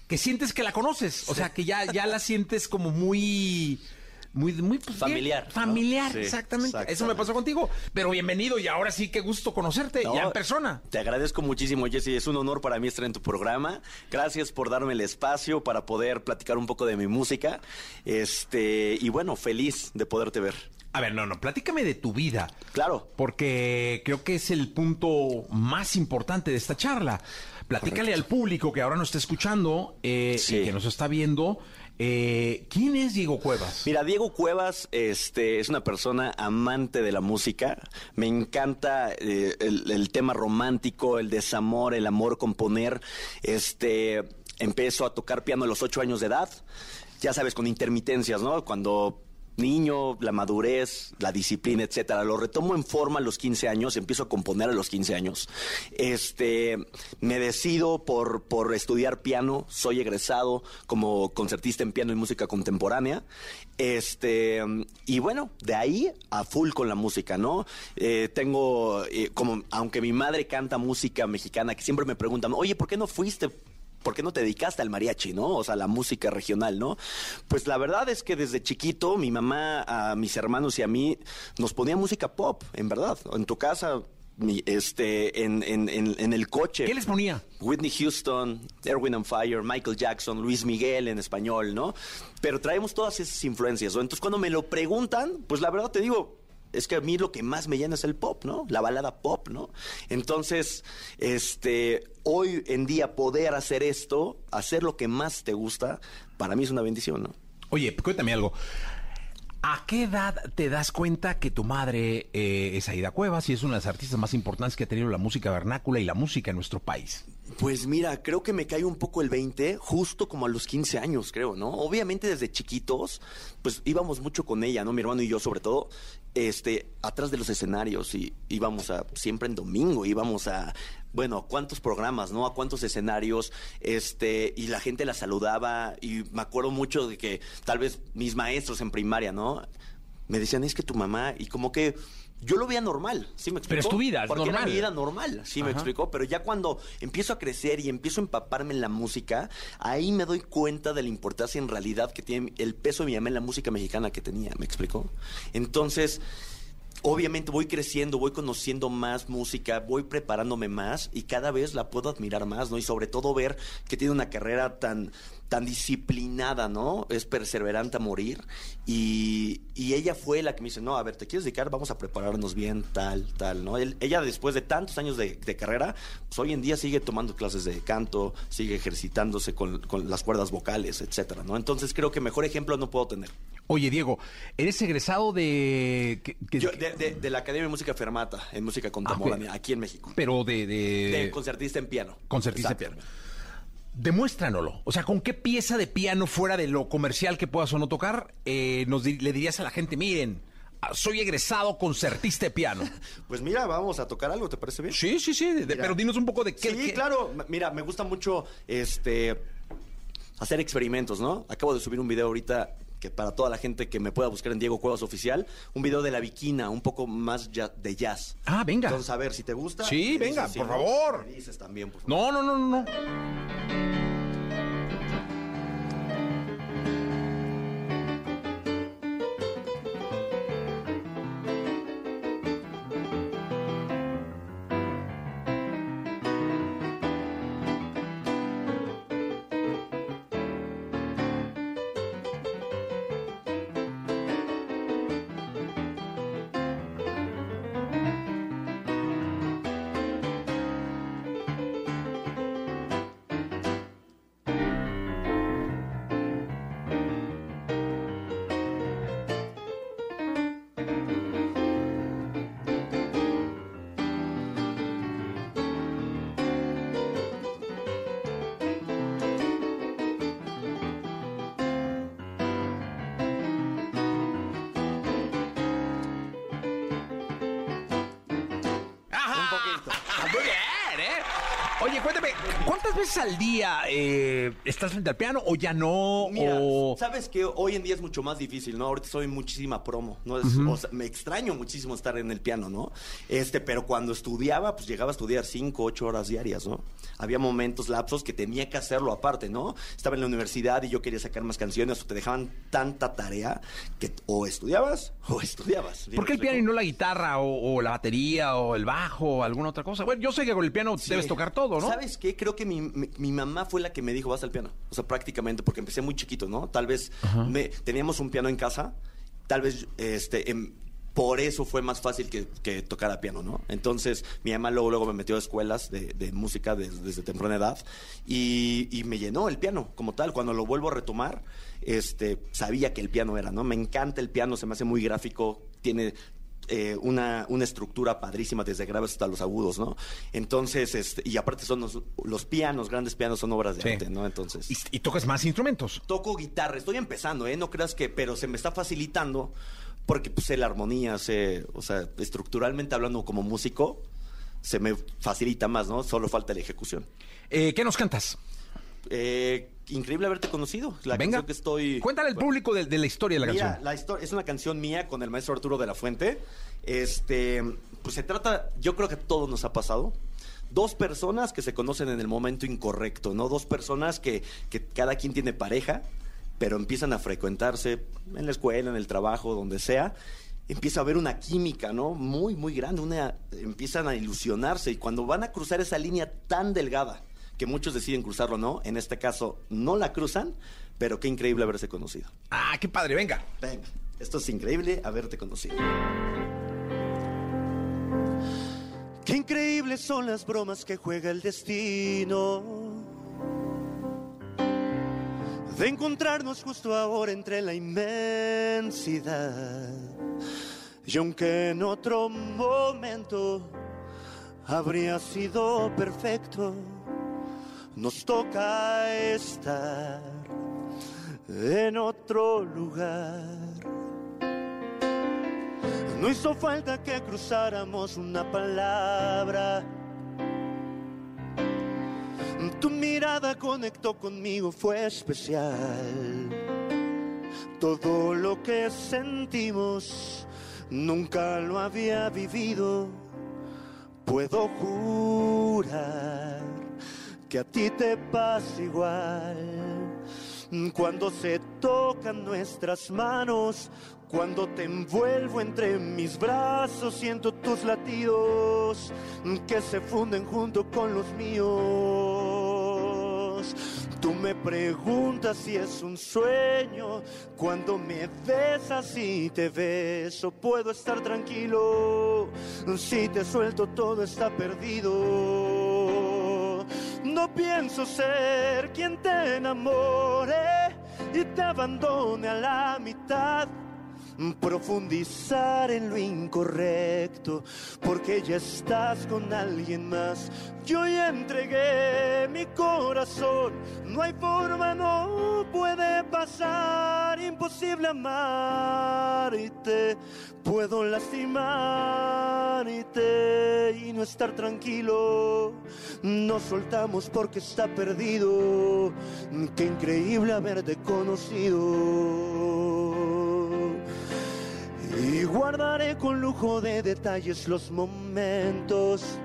que sientes que la conoces. O sea, que ya, ya la sientes como muy. Muy, muy pues, bien, Familiar, ¿no? Familiar, Sí, exactamente. Eso me pasó contigo. Pero bienvenido y ahora sí, qué gusto conocerte No, ya en persona. Te agradezco muchísimo, Jesse. Es un honor para mí estar en tu programa. Gracias por darme el espacio para poder platicar un poco de mi música. Este, y bueno, feliz de poderte ver. A ver, no, no, platícame de tu vida. Claro. Porque creo que es el punto más importante de esta charla. Platícale al público que ahora nos está escuchando eh, Sí. y que nos está viendo. Eh, ¿Quién es Diego Cuevas? Mira, Diego Cuevas este, es una persona amante de la música. Me encanta eh, el, el tema romántico, el desamor, el amor, componer. Este, empiezo a tocar piano a los ocho años de edad. Ya sabes, con intermitencias, ¿no? Cuando niño, la madurez, la disciplina, etcétera. Lo retomo en forma a los 15 años, empiezo a componer a los 15 años. Este, me decido por, por estudiar piano, soy egresado como concertista en piano y música contemporánea. Este, y bueno, de ahí a full con la música, ¿no? Eh, tengo, eh, como, aunque mi madre canta música mexicana, que siempre me preguntan, oye, ¿por qué no fuiste? ¿Por qué no te dedicaste al mariachi, no? O sea, la música regional, ¿no? Pues la verdad es que desde chiquito mi mamá, a mis hermanos y a mí nos ponía música pop, en verdad. En tu casa, mi- este, en, en- en- en el coche. ¿Qué les ponía? Whitney Houston, Erwin and Fire, Michael Jackson, Luis Miguel en español, ¿no? Pero traemos todas esas influencias, ¿no? Entonces cuando me lo preguntan, pues la verdad te digo, es que a mí lo que más me llena es el pop, ¿no? La balada pop, ¿no? Entonces, este, hoy en día poder hacer esto, hacer lo que más te gusta, para mí es una bendición, ¿no? Oye, cuéntame algo. ¿A qué edad te das cuenta que tu madre eh, es Aida Cuevas y es una de las artistas más importantes que ha tenido la música vernácula y la música en nuestro país? Pues mira, creo que me cae un poco el 20, justo como a los 15 años, creo, ¿no? Obviamente desde chiquitos, pues íbamos mucho con ella, ¿no? Mi hermano y yo sobre todo, este, atrás de los escenarios y íbamos a, siempre en domingo, íbamos a, bueno, a cuántos programas, ¿no? A cuántos escenarios, este, y la gente la saludaba y me acuerdo mucho de que tal vez mis maestros en primaria, ¿no? Me decían, es que tu mamá, y como que yo lo veía normal, ¿sí me explico? Pero es tu vida, es Porque era normal. mi vida normal, ¿sí me Ajá. explico? Pero ya cuando empiezo a crecer y empiezo a empaparme en la música, ahí me doy cuenta de la importancia en realidad que tiene el peso de mi mamá en la música mexicana que tenía, ¿me explico? Entonces, obviamente voy creciendo, voy conociendo más música, voy preparándome más y cada vez la puedo admirar más, ¿no? Y sobre todo ver que tiene una carrera tan tan disciplinada, ¿no? Es perseverante a morir. Y, y ella fue la que me dice, no, a ver, ¿te quieres dedicar? Vamos a prepararnos bien, tal, tal, ¿no? Él- ella después de tantos años de, de carrera, pues hoy en día sigue tomando clases de canto, sigue ejercitándose con, con las cuerdas vocales, etcétera, ¿no? Entonces creo que mejor ejemplo no puedo tener. Oye, Diego, eres egresado de... Yo, de, de- de la Academia de Música Fermata, en música contemporánea, aquí en México. pero de... de, concertista en piano. concertista Exacto. piano. Demuéstranoslo. O sea, ¿con qué pieza de piano fuera de lo comercial que puedas o no tocar, eh, nos di- le dirías a la gente, miren, ah, soy egresado concertista de piano? Pues mira, vamos a tocar algo, ¿te parece bien? Sí, sí, sí, de- pero dinos un poco de qué... Sí, qué- claro. Mira, me gusta mucho este hacer experimentos, ¿no? Acabo de subir un video ahorita que para toda la gente que me pueda buscar en Diego Cuevas Oficial, un video de la Viquina, un poco más ya- de jazz. Ah, venga. Entonces, a ver, si te gusta. Sí, venga, dices, por favor. me dices también, por favor. No, no, no, no, al día eh, estás frente al piano o ya no? Mira, o... sabes que hoy en día es mucho más difícil, ¿no? Ahorita soy muchísima promo, ¿no? Es- o sea, me extraño muchísimo estar en el piano, ¿no? Este, pero cuando estudiaba, pues llegaba a estudiar cinco, ocho horas diarias, ¿no? Había momentos, lapsos que tenía que hacerlo aparte, ¿no? Estaba en la universidad y yo quería sacar más canciones, o te dejaban tanta tarea que o estudiabas o estudiabas. ¿Sí ¿Por qué el piano y no la guitarra o, o la batería o el bajo o alguna otra cosa? Bueno, yo sé que con el piano Sí. debes tocar todo, ¿no? ¿Sabes qué? Creo que mi, mi- mi mamá fue la que me dijo, vas al piano. O sea, prácticamente, porque empecé muy chiquito, ¿no? Tal vez me- teníamos un piano en casa, tal vez este, em, por eso fue más fácil que, que tocara piano, ¿no? Entonces, mi mamá luego, luego me metió a escuelas de, de música des- desde temprana edad y, y me llenó el piano como tal. Cuando lo vuelvo a retomar, este, sabía que el piano era, ¿no? Me encanta el piano, se me hace muy gráfico, tiene eh, una, una estructura padrísima desde graves hasta los agudos, ¿no? Entonces, este, y aparte son los, los pianos, grandes pianos son obras de Sí. arte, ¿no? Entonces... Y, y tocas más instrumentos. Toco guitarra, estoy empezando, ¿eh? No creas que, pero se me está facilitando porque pues, sé la armonía, sé, o sea, estructuralmente hablando como músico, se me facilita más, ¿no? Solo falta la ejecución. Eh, ¿Qué nos cantas? Eh, increíble haberte conocido. La Venga. canción que estoy... Cuéntale al público de, de la historia de la canción. la historia es una canción mía con el maestro Arturo de la Fuente. Este, pues se trata, yo creo que a todos nos ha pasado. Dos personas que se conocen en el momento incorrecto, ¿no? Dos personas que, que cada quien tiene pareja, pero empiezan a frecuentarse en la escuela, en el trabajo, donde sea. Empieza a haber una química, ¿no? Muy, muy grande. Una, empiezan a ilusionarse y cuando van a cruzar esa línea tan delgada que muchos deciden cruzarlo, ¿no? En este caso, no la cruzan, pero qué increíble haberse conocido. Ah, qué padre, venga. Venga, esto es increíble haberte conocido. Qué increíbles son las bromas que juega el destino. De encontrarnos justo ahora entre la inmensidad. Y aunque en otro momento habría sido perfecto, nos toca estar en otro lugar. No hizo falta que cruzáramos una palabra. Tu mirada conectó conmigo, fue especial. Todo lo que sentimos nunca lo había vivido. Puedo jurar que a ti te pasa igual. Cuando se tocan nuestras manos, cuando te envuelvo entre mis brazos, siento tus latidos que se funden junto con los míos. Tú me preguntas si es un sueño, cuando me besas y te beso, puedo estar tranquilo. Si te suelto, todo está perdido. No pienso ser quien te enamore y te abandone a la mitad. Profundizar en lo incorrecto, porque ya estás con alguien más. Yo ya entregué mi corazón, no hay forma, no puede pasar. Imposible amarte, puedo lastimarte y estar tranquilo. Nos soltamos porque está perdido. Qué increíble haberte conocido. Y guardaré con lujo de detalles los momentos.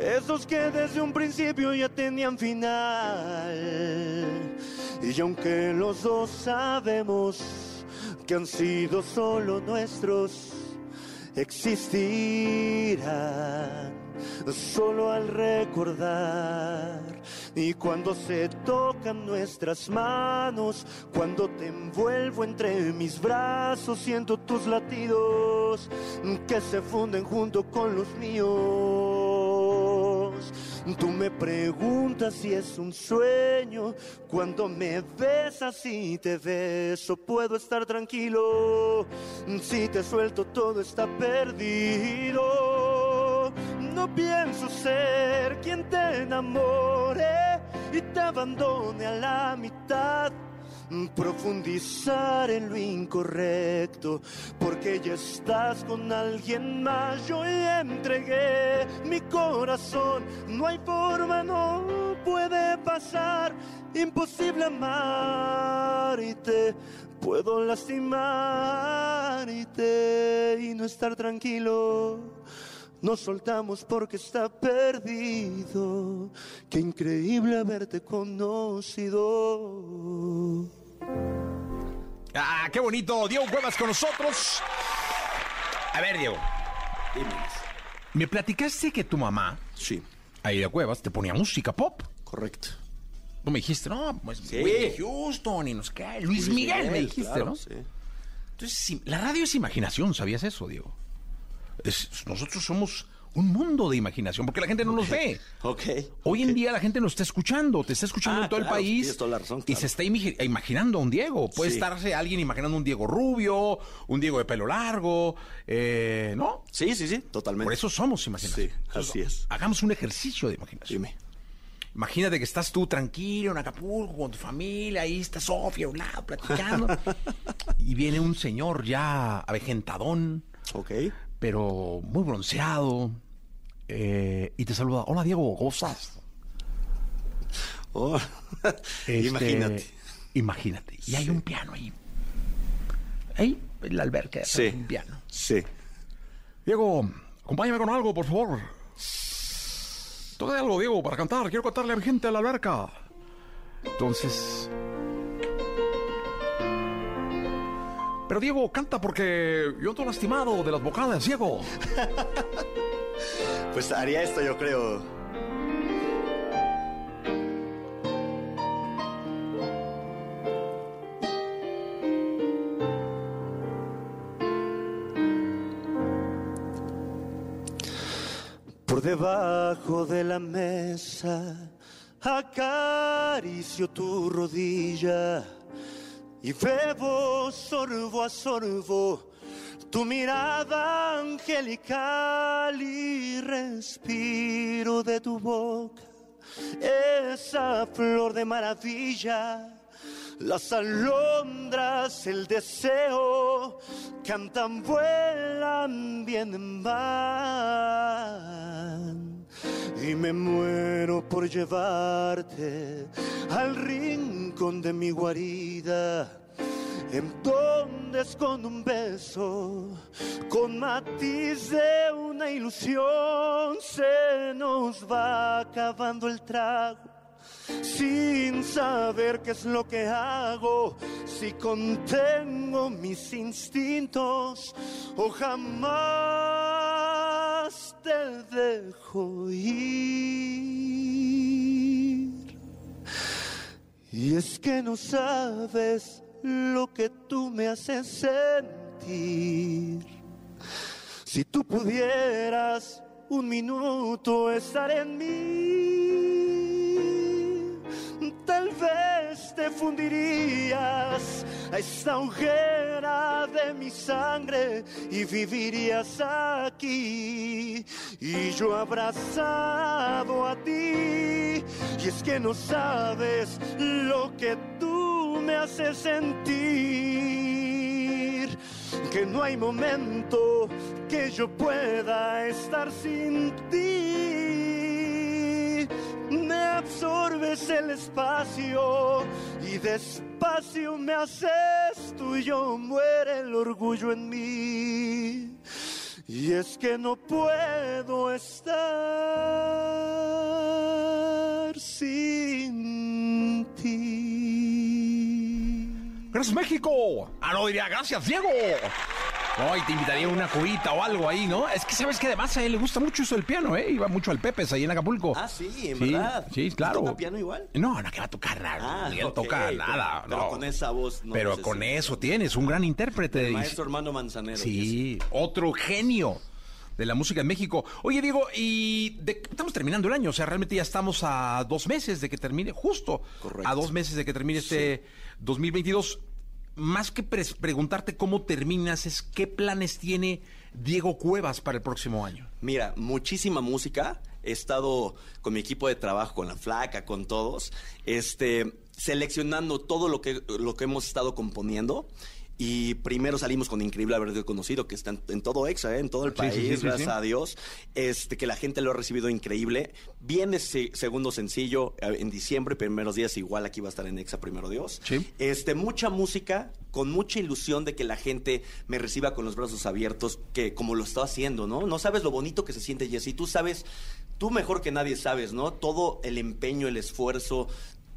Esos que desde un principio ya tenían final. Y aunque los dos sabemos que han sido solo nuestros, existirán solo al recordar. Y cuando se tocan nuestras manos, cuando te envuelvo entre mis brazos, siento tus latidos que se funden junto con los míos. Tú me preguntas si es un sueño, cuando me besas y te beso, puedo estar tranquilo. Si te suelto, todo está perdido. No pienso ser quien te enamore y te abandone a la mitad. Profundizar en lo incorrecto, porque ya estás con alguien más. Yo entregué mi corazón, no hay forma, no puede pasar, imposible amarte. Puedo lastimarte y no estar tranquilo. Nos soltamos porque está perdido. Qué increíble haberte conocido. Ah, qué bonito. Diego Cuevas con nosotros. A ver, Diego. Me platicaste que tu mamá, Sí, de Cuevas, te ponía música pop. correcto. Tú me dijiste, no, pues Sí. Whitney Houston y nos cae. Luis, Miguel, me dijiste, claro, ¿no? sí. Entonces, sí, la radio es imaginación, ¿sabías eso, Diego? Es- nosotros somos un mundo de imaginación, porque la gente no nos ve. Ok. Hoy en día la gente nos está escuchando, te está escuchando Ah, en todo claro, el país tienes toda la razón, y se está imaginando a un Diego. Puede Sí. estarse alguien imaginando un Diego rubio, un Diego de pelo largo, eh, ¿no? Sí, sí, sí, totalmente. Por eso somos imaginación. Sí, así es. Hagamos un ejercicio de imaginación. Dime. Imagínate que estás tú tranquilo en Acapulco con tu familia, ahí está Sofía a un lado platicando. y viene un señor ya avejentadón, Ok. Pero muy bronceado, eh, y te saluda. Hola Diego, ¿cómo estás? Oh, Este, Imagínate. Imagínate. Y hay un piano ahí. Ahí, en la alberca, Sí. un piano. Sí. Diego, acompáñame con algo, por favor. Toca algo, Diego, para cantar. Quiero cantarle a mi gente a la alberca. Entonces. Pero Diego, canta porque yo estoy lastimado de las vocales, Diego. Pues haría esto, yo creo. Por debajo de la mesa acaricio tu rodilla y bebo sorbo a sorbo tu mirada angelical y respiro de tu boca esa flor de maravilla. Las alondras, el deseo, cantan, vuelan, vienen, van. Y me muero por llevarte al rincón de mi guarida. En donde escondo un beso con matiz de una ilusión, se nos va acabando el trago sin saber qué es lo que hago, si contengo mis instintos o jamás te dejo ir. Y es que no sabes lo que tú me haces sentir. Si tú pudieras un minuto estar en mí, tal vez te fundirías a esta hoguera de mi sangre y vivirías aquí y yo abrazado a ti. Y es que no sabes lo que tú me haces sentir que no hay momento que yo pueda estar sin ti. Me absorbes el espacio y despacio me haces tuyo, muere el orgullo en mí. Y es que no puedo estar sin ti. ¡Gracias, México! Ah, no, diría, gracias, Diego. No, y te invitaría una cubita o algo ahí, ¿no? Es que sabes que además a él le gusta mucho eso del piano, ¿eh? Iba mucho al Pepes ahí en Acapulco. Ah, sí, en Sí, verdad. Sí, claro. ¿Toca piano igual? No, no, que va a tocar nada. Ah, ok, toca pero- nada. pero no. con esa voz no Pero con eso tienes, un gran intérprete. El maestro Armando Manzanero. Sí, otro genio de la música en México. Oye, Diego, y de- estamos terminando el año, o sea, realmente ya estamos a dos meses de que termine, justo Correcto. a dos meses de que termine este 2022. Más que preguntarte cómo terminas, es qué planes tiene Diego Cuevas para el próximo año. Mira, muchísima música. He estado con mi equipo de trabajo, con la flaca, con todos. Este, seleccionando todo lo que, lo que hemos estado componiendo. Y primero salimos con Increíble Haber Conocido, que está en, en todo EXA, ¿eh? en todo el país, sí, sí, sí, gracias a Dios. Este, que la gente lo ha recibido increíble. Viene ese segundo sencillo eh, en diciembre, primeros días, igual aquí va a estar en EXA, primero Dios. Sí. Este, mucha música, con mucha ilusión de que la gente me reciba con los brazos abiertos, que como lo está haciendo, ¿no? No sabes lo bonito que se siente, Jessy. Tú sabes, tú mejor que nadie sabes, ¿no? Todo el empeño, el esfuerzo,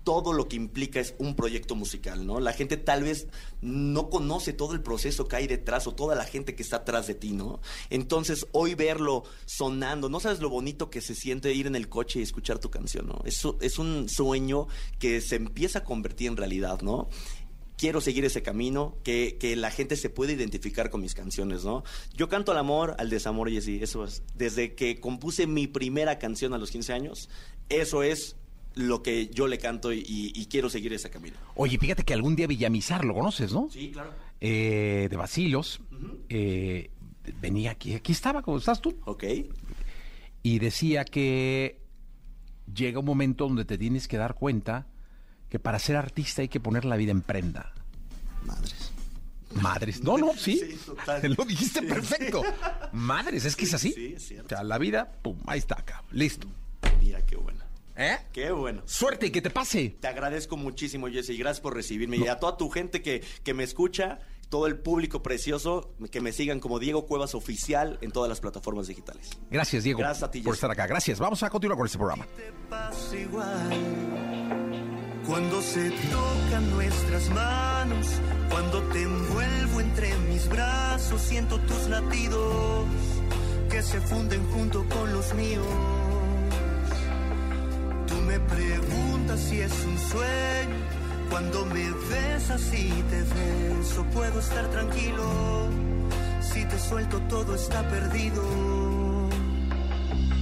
todo lo que implica es un proyecto musical, ¿no? La gente tal vez no conoce todo el proceso que hay detrás o toda la gente que está atrás de ti, ¿no? Entonces, hoy verlo sonando, no sabes lo bonito que se siente ir en el coche y escuchar tu canción, ¿no? Es un sueño que se empieza a convertir en realidad, ¿no? quiero seguir ese camino, que, que la gente se pueda identificar con mis canciones, ¿no? Yo canto al amor, al desamor, y así, eso es. Desde que compuse mi primera canción a los 15 años, eso es lo que yo le canto y, y quiero seguir ese camino. Oye, fíjate que algún día Villamizar, lo conoces, ¿no? Sí, claro. Eh, de Basilos. eh, venía aquí, aquí estaba, como estás tú. Ok. Y decía que llega un momento donde te tienes que dar cuenta que para ser artista hay que poner la vida en prenda. Madres. Madres. No, no, sí. Sí, total. Lo dijiste Sí, perfecto. Madres, es que es así. Sí, es cierto. O sea, la vida, pum, ahí está acá. Listo. Mira, qué bueno. ¿Eh? Qué bueno. Suerte y que te pase. Te agradezco muchísimo, Jesse, y gracias por recibirme. Y a toda tu gente que, que me escucha, todo el público precioso, que me sigan como Diego Cuevas Oficial en todas las plataformas digitales. Gracias, Diego, Gracias a ti, por Jesse. estar acá. Gracias. Vamos a continuar con este programa. pasa igual. Cuando se tocan nuestras manos, cuando te envuelvo entre mis brazos, siento tus latidos que se funden junto con los míos. Me preguntas si es un sueño, cuando me besas y te beso, puedo estar tranquilo. Si te suelto todo está perdido.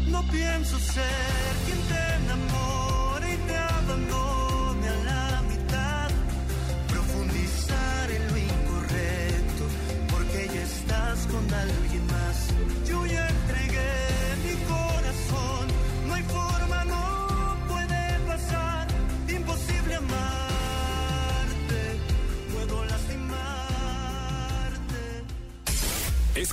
No pienso ser quien te enamore y te abandone a la mitad. Profundizar en lo incorrecto, porque ya estás con alguien